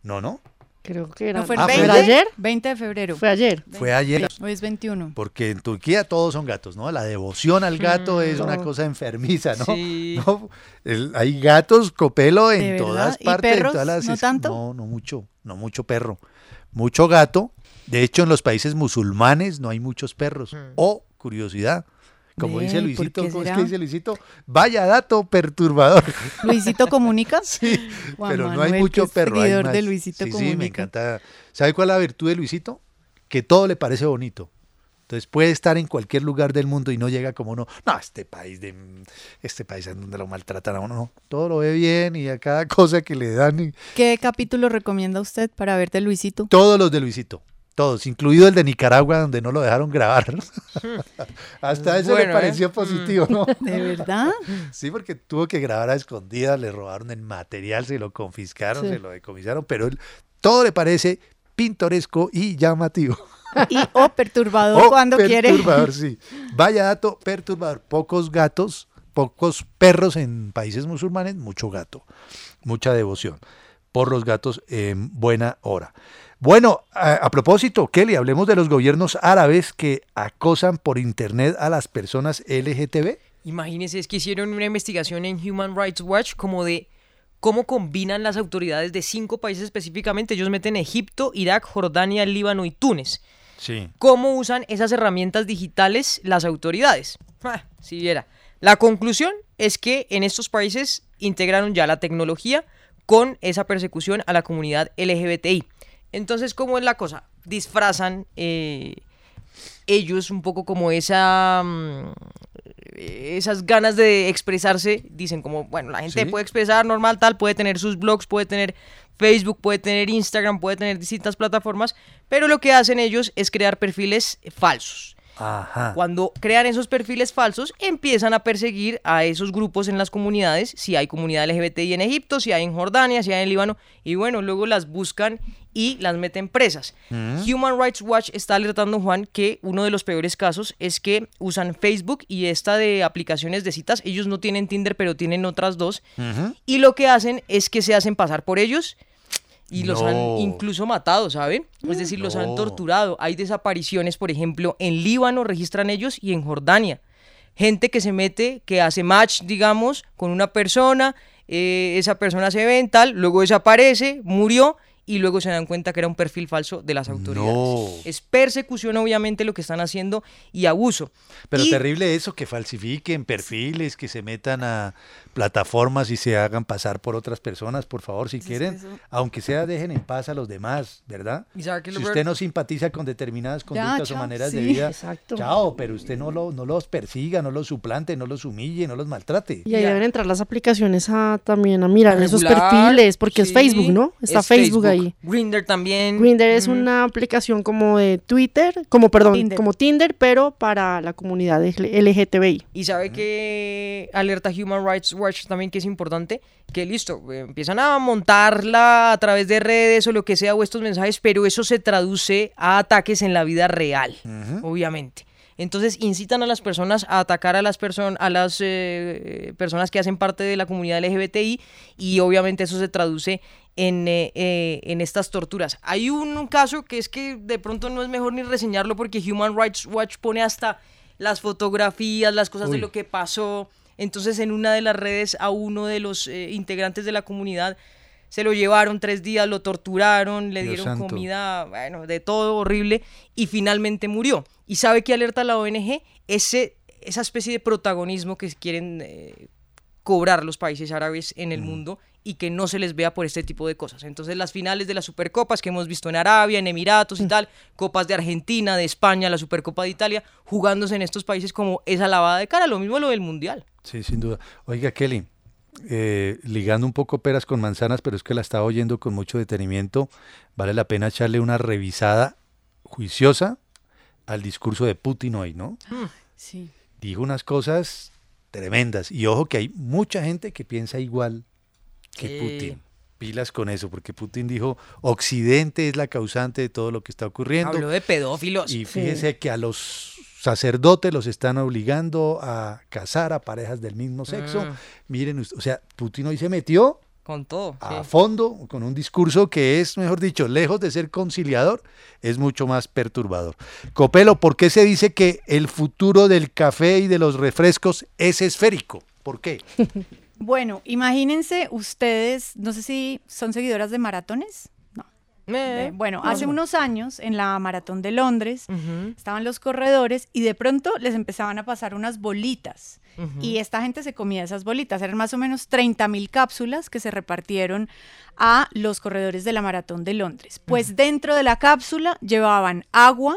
No, no. Creo que era. ¿No fue el Ah, ¿fue 20? ayer? 20 de febrero. Fue ayer. Fue ayer. Hoy es 21. Porque en Turquía todos son gatos, ¿no? La devoción al gato es una no. cosa enfermiza, ¿no? Sí. No, el- hay gatos, copelo, ¿De en verdad? todas ¿Y partes. en todas las ¿No tanto? No, no mucho, no mucho perro. Mucho gato. De hecho, en los países musulmanes no hay muchos perros. O, curiosidad, como dice ¿por Luisito, qué ¿cómo es que dice Luisito? Vaya dato perturbador. ¿Luisito comunica? Sí, Juan pero no hay mucho es perro. hay más. de Luisito sí, sí, me Comunica. encanta. ¿Sabe cuál es la virtud de Luisito? Que todo le parece bonito. Entonces puede estar en cualquier lugar del mundo y no llega como uno, no, este país de este país en donde lo maltratan a uno, no. Todo lo ve bien y a cada cosa que le dan, y- ¿Qué capítulo recomienda usted para ver de Luisito? todos los de Luisito. Todos, incluido el de Nicaragua, donde no lo dejaron grabar. Hasta eso Bueno, le ¿eh? pareció positivo, ¿no? ¿De verdad? Sí, porque tuvo que grabar a escondidas, le robaron el material, se lo confiscaron, Sí. se lo decomisaron, pero él- todo le parece pintoresco y llamativo. Y o perturbador Oh, cuando quiere. perturbador, sí. Vaya dato perturbador. Pocos gatos, pocos perros en países musulmanes, mucho gato, mucha devoción por los gatos en buena hora. Bueno, a, a propósito, Kelly, hablemos de los gobiernos árabes que acosan por internet a las personas LGTB. Imagínense, es que hicieron una investigación en Human Rights Watch como de cómo combinan las autoridades de cinco países específicamente. Ellos meten Egipto, Irak, Jordania, Líbano y Túnez. Sí. ¿Cómo usan esas herramientas digitales las autoridades? Ah, si viera. La conclusión es que en estos países integraron ya la tecnología con esa persecución a la comunidad LGBTI. Entonces, ¿cómo es la cosa? Disfrazan eh, ellos un poco como esa mm, esas ganas de expresarse, dicen como, bueno, la gente Sí. puede expresar normal, tal, puede tener sus blogs, puede tener Facebook, puede tener Instagram, puede tener distintas plataformas, pero lo que hacen ellos es crear perfiles falsos. Ajá. Cuando crean esos perfiles falsos, empiezan a perseguir a esos grupos en las comunidades, si hay comunidad LGBTI en Egipto, si hay en Jordania, si hay en Líbano, y bueno, luego las buscan y las meten presas. Mm. Human Rights Watch está alertando, Juan, que uno de los peores casos es que usan Facebook y esta de aplicaciones de citas, ellos no tienen Tinder, pero tienen otras dos, y lo que hacen es que se hacen pasar por ellos y los han incluso matado, ¿saben? Es decir, los han torturado. Hay desapariciones, por ejemplo, en Líbano registran ellos y en Jordania. Gente que se mete, que hace match, digamos, con una persona, eh, esa persona se ve en tal, luego desaparece, murió y luego se dan cuenta que era un perfil falso de las autoridades. No. Es persecución, obviamente, lo que están haciendo y abuso. Pero Y- terrible eso, que falsifiquen perfiles, que se metan a plataformas y se hagan pasar por otras personas, por favor, si quieren, eso- aunque sea, dejen en paz a los demás, ¿verdad? ¿Y sabe qué es Si usted no simpatiza con determinadas conductas o maneras de vida, exacto. chao, pero usted no, lo, no los persiga, no los suplante, no los humille, no los maltrate. Y ahí deben entrar las aplicaciones a también a mirar esos Regular, perfiles, porque es Facebook, ¿no? Está es Facebook, ahí. Grindr también. Grindr es una aplicación como de Twitter, como perdón, Tinder. como Tinder, pero para la comunidad LGTBI. Y sabe que alerta Human Rights Watch también que es importante, que listo, eh, empiezan a montarla a través de redes o lo que sea o estos mensajes, pero eso se traduce a ataques en la vida real, obviamente. Entonces incitan a las personas a atacar a las personas a las eh, personas que hacen parte de la comunidad LGBTI y obviamente eso se traduce en, eh, eh, en estas torturas. Hay un caso que es que de pronto no es mejor ni reseñarlo porque Human Rights Watch pone hasta las fotografías, las cosas de lo que pasó. Entonces en una de las redes a uno de los integrantes de la comunidad se lo llevaron tres días, lo torturaron, le Dios dieron santo. comida, bueno, de todo horrible y finalmente murió. ¿Y sabe qué alerta la ONG? Ese, esa especie de protagonismo que quieren eh, cobrar los países árabes en el Mm. mundo y que no se les vea por este tipo de cosas. Entonces las finales de las Supercopas que hemos visto en Arabia, en Emiratos Mm. y tal, copas de Argentina, de España, la Supercopa de Italia, jugándose en estos países como esa lavada de cara, lo mismo lo del Mundial. Sí, sin duda. Oiga, Kelly, eh, ligando un poco peras con manzanas, pero es que la estaba oyendo con mucho detenimiento, vale la pena echarle una revisada juiciosa al discurso de Putin hoy, ¿no? Sí. Dijo unas cosas tremendas. Y ojo que hay mucha gente que piensa igual que Sí. Putin. Pilas con eso, porque Putin dijo, Occidente es la causante de todo lo que está ocurriendo. Habló de pedófilos. Y fíjese que a los sacerdotes los están obligando a casar a parejas del mismo sexo. Mm. Miren, o sea, Putin hoy se metió Con todo. a sí. fondo con un discurso que es, mejor dicho, lejos de ser conciliador, es mucho más perturbador. Copelo, ¿por qué se dice que el futuro del café y de los refrescos es esférico? ¿Por qué? Bueno, imagínense ustedes, no sé si son seguidoras de maratones. Eh, bueno, hace unos años en la maratón de Londres estaban los corredores y de pronto les empezaban a pasar unas bolitas. Y esta gente se comía esas bolitas. Eran más o menos 30 mil cápsulas que se repartieron a los corredores de la maratón de Londres. Pues dentro de la cápsula llevaban agua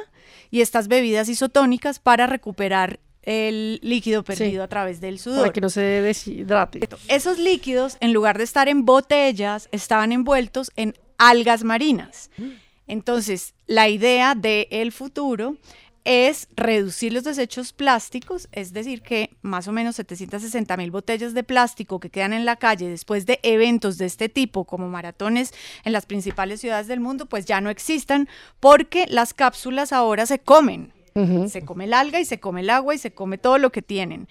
y estas bebidas isotónicas para recuperar el líquido perdido a través del sudor. Para que no se deshidrate. Esos líquidos, en lugar de estar en botellas, estaban envueltos en algas marinas. Entonces, la idea del futuro es reducir los desechos plásticos, es decir, que más o menos 760 mil botellas de plástico que quedan en la calle después de eventos de este tipo, como maratones en las principales ciudades del mundo, pues ya no existan, porque las cápsulas ahora se comen. Se come el alga y se come el agua y se come todo lo que tienen.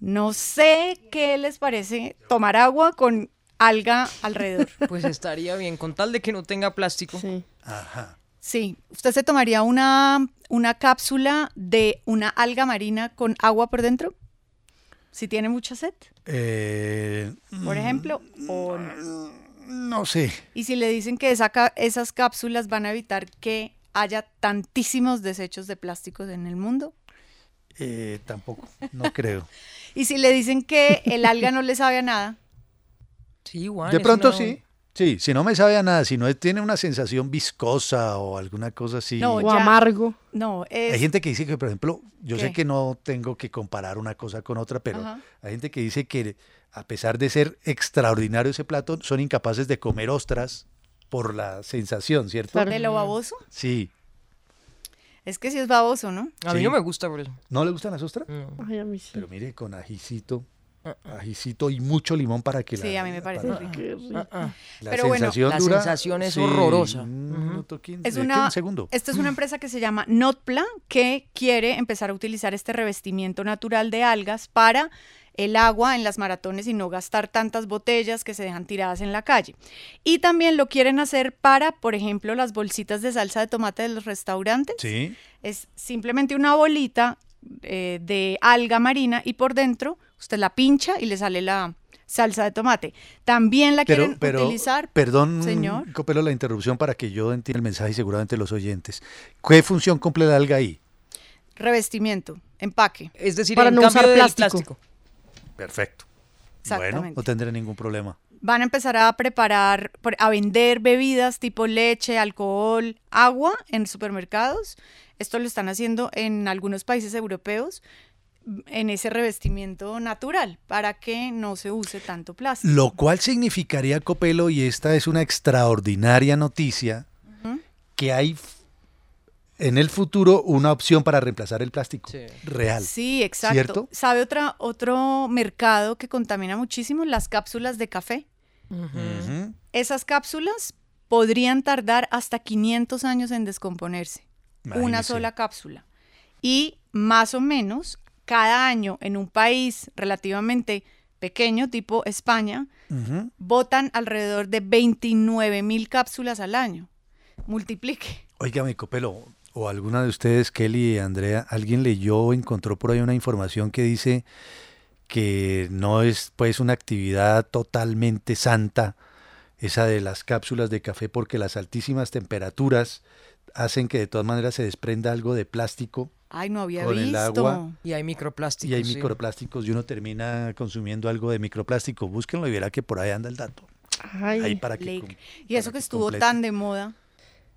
No sé qué les parece tomar agua con alga alrededor. Pues estaría bien, con tal de que no tenga plástico. Sí. Ajá. Sí, ¿usted se tomaría una, una cápsula de una alga marina con agua por dentro? Si tiene mucha sed, Eh, por ejemplo, o no. no sé. Y si le dicen que esa esas cápsulas van a evitar que haya tantísimos desechos de plásticos en el mundo. Eh, tampoco, no creo. Y si le dicen que el alga no le sabe a nada. Sí, igual. De pronto una- sí. Sí, si no me sabe a nada, si no tiene una sensación viscosa o alguna cosa así. No, O ya- amargo. No, es... Hay gente que dice que, por ejemplo, yo sé que no tengo que comparar una cosa con otra, pero Ajá. hay gente que dice que a pesar de ser extraordinario ese plato, son incapaces de comer ostras por la sensación, ¿cierto? ¿De lo baboso? Sí. Es que sí es baboso, ¿no? A mí Sí. no me gusta por eso. ¿No le gustan las ostras? Ay, a mí sí. Pero mire, con ajicito, ajicito y mucho limón para que la... Sí, a mí me parece para- rico. Qué rico. La Pero bueno, sensación la dura- sensación es sí, horrorosa. un minuto quince, Es ¿qué? una, un segundo. Esta es una empresa que se llama Notpla que quiere empezar a utilizar este revestimiento natural de algas para el agua en las maratones y no gastar tantas botellas que se dejan tiradas en la calle. Y también lo quieren hacer para, por ejemplo, las bolsitas de salsa de tomate de los restaurantes. Sí. Es simplemente una bolita eh, de alga marina y por dentro usted la pincha y le sale la salsa de tomate. También la Pero, quieren pero, utilizar. perdón, señor. Copelo, la interrupción para que yo entienda el mensaje y seguramente los oyentes. ¿Qué función cumple la alga ahí? Revestimiento, empaque. Es decir, Para en no usar plástico. plástico. Perfecto. Bueno, no tendré ningún problema. van a empezar a preparar, a vender bebidas tipo leche, alcohol, agua en supermercados. Esto lo están haciendo en algunos países europeos en ese revestimiento natural para que no se use tanto plástico. Lo cual significaría, Copelo, y esta es una extraordinaria noticia, que hay en el futuro una opción para reemplazar el plástico real. Sí, exacto. ¿Cierto? ¿Sabe otra, otro mercado que contamina muchísimo? Las cápsulas de café. Esas cápsulas podrían tardar hasta 500 años en descomponerse. Una sola cápsula. Y más o menos cada año en un país relativamente pequeño, tipo España, Ujú. botan alrededor de 29 mil cápsulas al año. Multiplique. Óigame, Copelo, o alguna de ustedes, Kelly y Andrea, alguien leyó o encontró por ahí una información que dice que no es pues una actividad totalmente santa esa de las cápsulas de café porque las altísimas temperaturas hacen que de todas maneras se desprenda algo de plástico Ay, no había con el visto. agua Y hay microplásticos. y hay sí. microplásticos y uno termina consumiendo algo de microplástico. Búsquenlo y verá que por ahí anda el dato. Ay, Ahí para que Y eso que estuvo complete. tan de moda.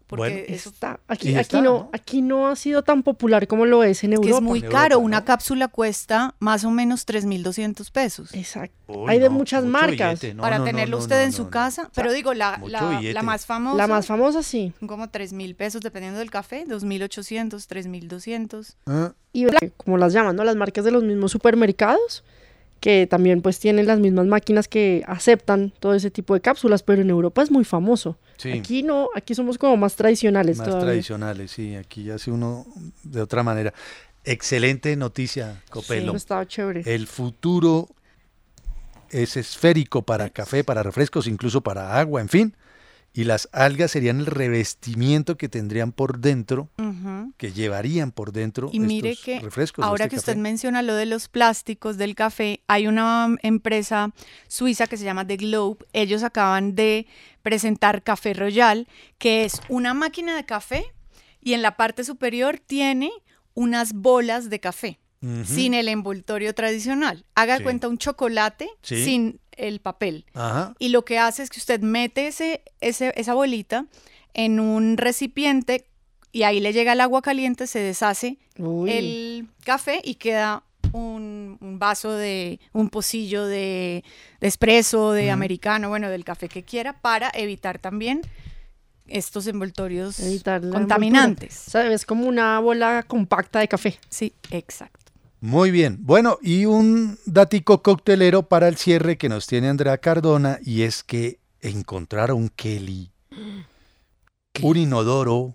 Porque Bueno. eso Está, aquí, está, aquí, no, aquí no ha sido tan popular como lo es en Europa. es muy caro. Europa, Una ¿no? cápsula cuesta más o menos 3.200 pesos. Exacto. Uy, Hay de no, muchas marcas. No, para tenerlo no, usted no, en no, su no. casa. Pero digo, la, la, más famosa. La más famosa, sí. son como 3.000 pesos dependiendo del café. 2.800, 3.200. Ah, Y como las llaman, ¿no? Las marcas de los mismos supermercados, que también pues tienen las mismas máquinas que aceptan todo ese tipo de cápsulas, pero en Europa es muy famoso. Sí. Aquí no, aquí somos como más tradicionales Más todavía. tradicionales, sí, aquí hace uno de otra manera. Excelente noticia, Copelo. Sí, estaba chévere. El futuro es esférico para café, para refrescos, incluso para agua, en fin. Y las algas serían el revestimiento que tendrían por dentro, que llevarían por dentro Y mire estos que refrescos. ahora este que usted menciona lo de los plásticos del café, hay una mm, empresa suiza que se llama The Globe. Ellos acaban de presentar Café Royal, que es una máquina de café y en la parte superior tiene unas bolas de café sin el envoltorio tradicional. Haga Sí. cuenta un chocolate Sí. sin el papel. Ajá. Y lo que hace es que usted mete ese, ese- esa bolita en un recipiente y ahí le llega el agua caliente, se deshace Uy. el café y queda un, un vaso de, un pocillo de, de espresso, de americano, bueno, del café que quiera, para evitar también estos envoltorios contaminantes. O sea, es como una bola compacta de café. Sí, exacto. Muy bien. Bueno, y un datico coctelero para el cierre que nos tiene Andrea Cardona, y es que encontraron Kelly, un inodoro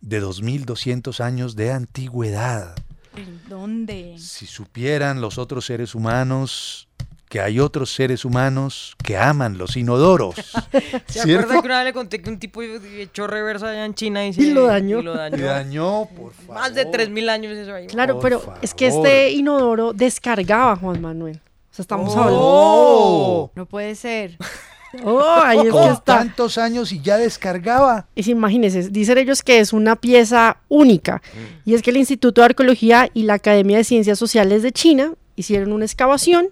de 2200 años de antigüedad. ¿En ¿Dónde? Si supieran los otros seres humanos que hay otros seres humanos que aman los inodoros. ¿Se ¿Cierto? acuerda que una vez le conté que un tipo echó reversa allá en China y, Y lo dañó. y lo dañó? Y dañó, por favor. Más de 3.000 años eso ahí. Claro, Por pero es que este inodoro descargaba, Juan Manuel. O sea, estamos hablando. ¡Oh! No puede ser. Oh, ahí es que está. tantos años y ya descargaba. Y sí, imagínense, dicen ellos que es una pieza única. Y es que el Instituto de Arqueología y la Academia de Ciencias Sociales de China hicieron una excavación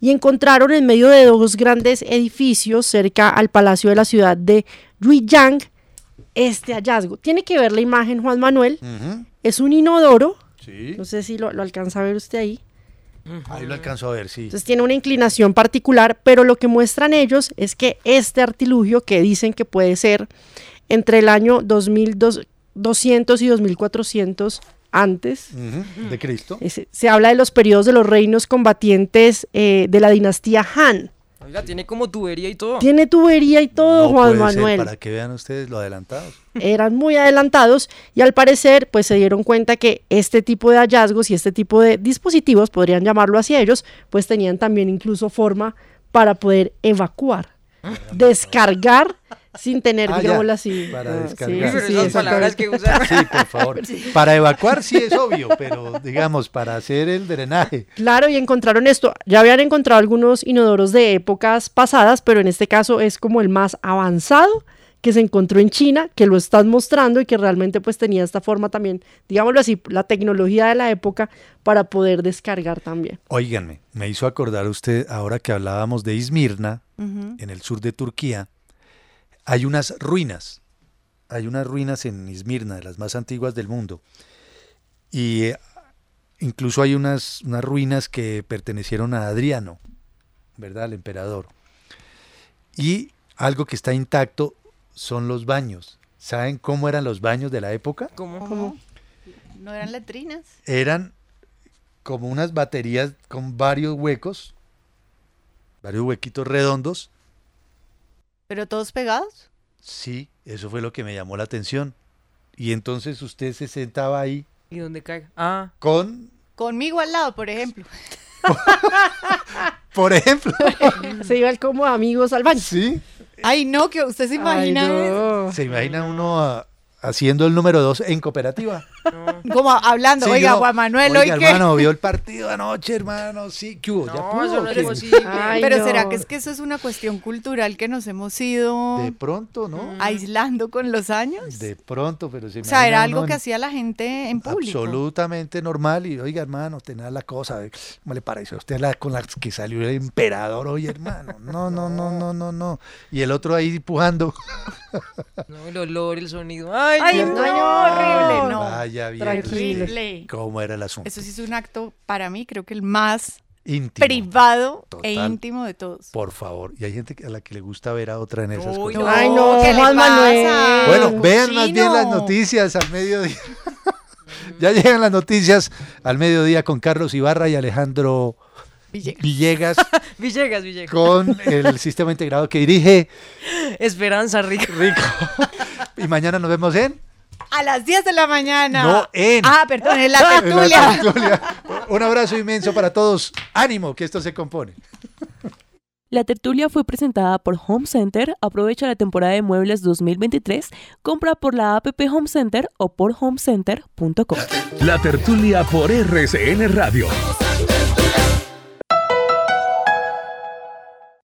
y encontraron en medio de dos grandes edificios cerca al palacio de la ciudad de Yuiyang este hallazgo. Tiene que ver la imagen, Juan Manuel. Es un inodoro. Sí. No sé si lo, lo alcanza a ver usted ahí. Ahí lo alcanzo a ver, sí. Entonces tiene una inclinación particular, pero lo que muestran ellos es que este artilugio, que dicen que puede ser entre el año 2200 y 2400 antes, De Cristo. ese- se habla de los periodos de los reinos combatientes eh, de la dinastía Han. Oiga, tiene como tubería y todo. Tiene tubería y todo, No Juan puede ser, Manuel. para que vean ustedes lo adelantados. eran muy adelantados y al parecer pues se dieron cuenta que este tipo de hallazgos y este tipo de dispositivos, podrían llamarlo así ellos, pues tenían también incluso forma para poder evacuar, descargar sin tener, Ah, digámoslo así. para ah, descargar. Pero esas palabras que usan. Sí, por favor. Para evacuar sí es obvio, pero digamos, para hacer el drenaje. Claro, y encontraron esto. Ya habían encontrado algunos inodoros de épocas pasadas, pero en este caso es como el más avanzado que se encontró en China, que lo están mostrando y que realmente pues tenía esta forma también, digámoslo así, la tecnología de la época para poder descargar también. Óiganme, me hizo acordar usted, ahora que hablábamos de Izmirna, en el sur de Turquía, hay unas ruinas. Hay unas ruinas en Izmirna, de las más antiguas del mundo. Y eh, incluso hay unas, unas ruinas que pertenecieron a Adriano, ¿verdad? Al emperador. Y algo que está intacto son los baños. ¿Saben cómo eran los baños de la época? ¿Cómo? ¿No eran letrinas? Eran como unas baterías con varios huecos, varios huequitos redondos. ¿Pero todos pegados? Sí, eso fue lo que me llamó la atención. Y entonces usted se sentaba ahí ¿Y dónde caiga? Ah. con, Conmigo al lado, por ejemplo. por ejemplo. Se iba el como amigos al baño. Sí. Ay, no, que usted se imagina. Ay, no. Se imagina uno a- haciendo el número dos en cooperativa. Como hablando, Sí, oiga, yo, Juan Manuel, oiga, hermano, vio el partido anoche, hermano, sí, ¿qué hubo? ¿Ya pudo? o qué? Ay, Pero será que es que eso es una cuestión cultural que nos hemos ido De pronto, ¿no? aislando con los años. De pronto, pero se O sea, era algo que hacía la gente en público. Absolutamente normal. Y oiga, hermano, tenía la cosa. ¿Cómo le pareció a usted la con la que salió el emperador hoy, hermano? No, no, no, no, no, no. Y el otro ahí empujando. No, el olor, el sonido. Ay, Ay, Dios no, horrible, no. Vaya bien. Terrible. ¿Cómo era el asunto? Eso sí es un acto, para mí, creo que el más Íntimo. privado e íntimo de todos. Por favor. Y hay gente a la que le gusta ver a otra en esas Uy, cosas. no, Ay, no, ¿qué le Juan pasa? Manuel. Bueno, vean más bien las noticias al mediodía. ya llegan las noticias al mediodía con Carlos Ibarra y Alejandro Villegas, Villegas, Villegas. con el sistema integrado que dirige Esperanza Rico. Rico. Y mañana nos vemos en... A las 10 de la mañana. No, en. Ah, perdón, en la en la tertulia. tertulia. Un abrazo inmenso para todos. Ánimo, que esto se compone. La tertulia fue presentada por Home Center. Aprovecha la temporada de muebles 2023. Compra por la app Home Center o por homecenter.com. La tertulia por RCN Radio.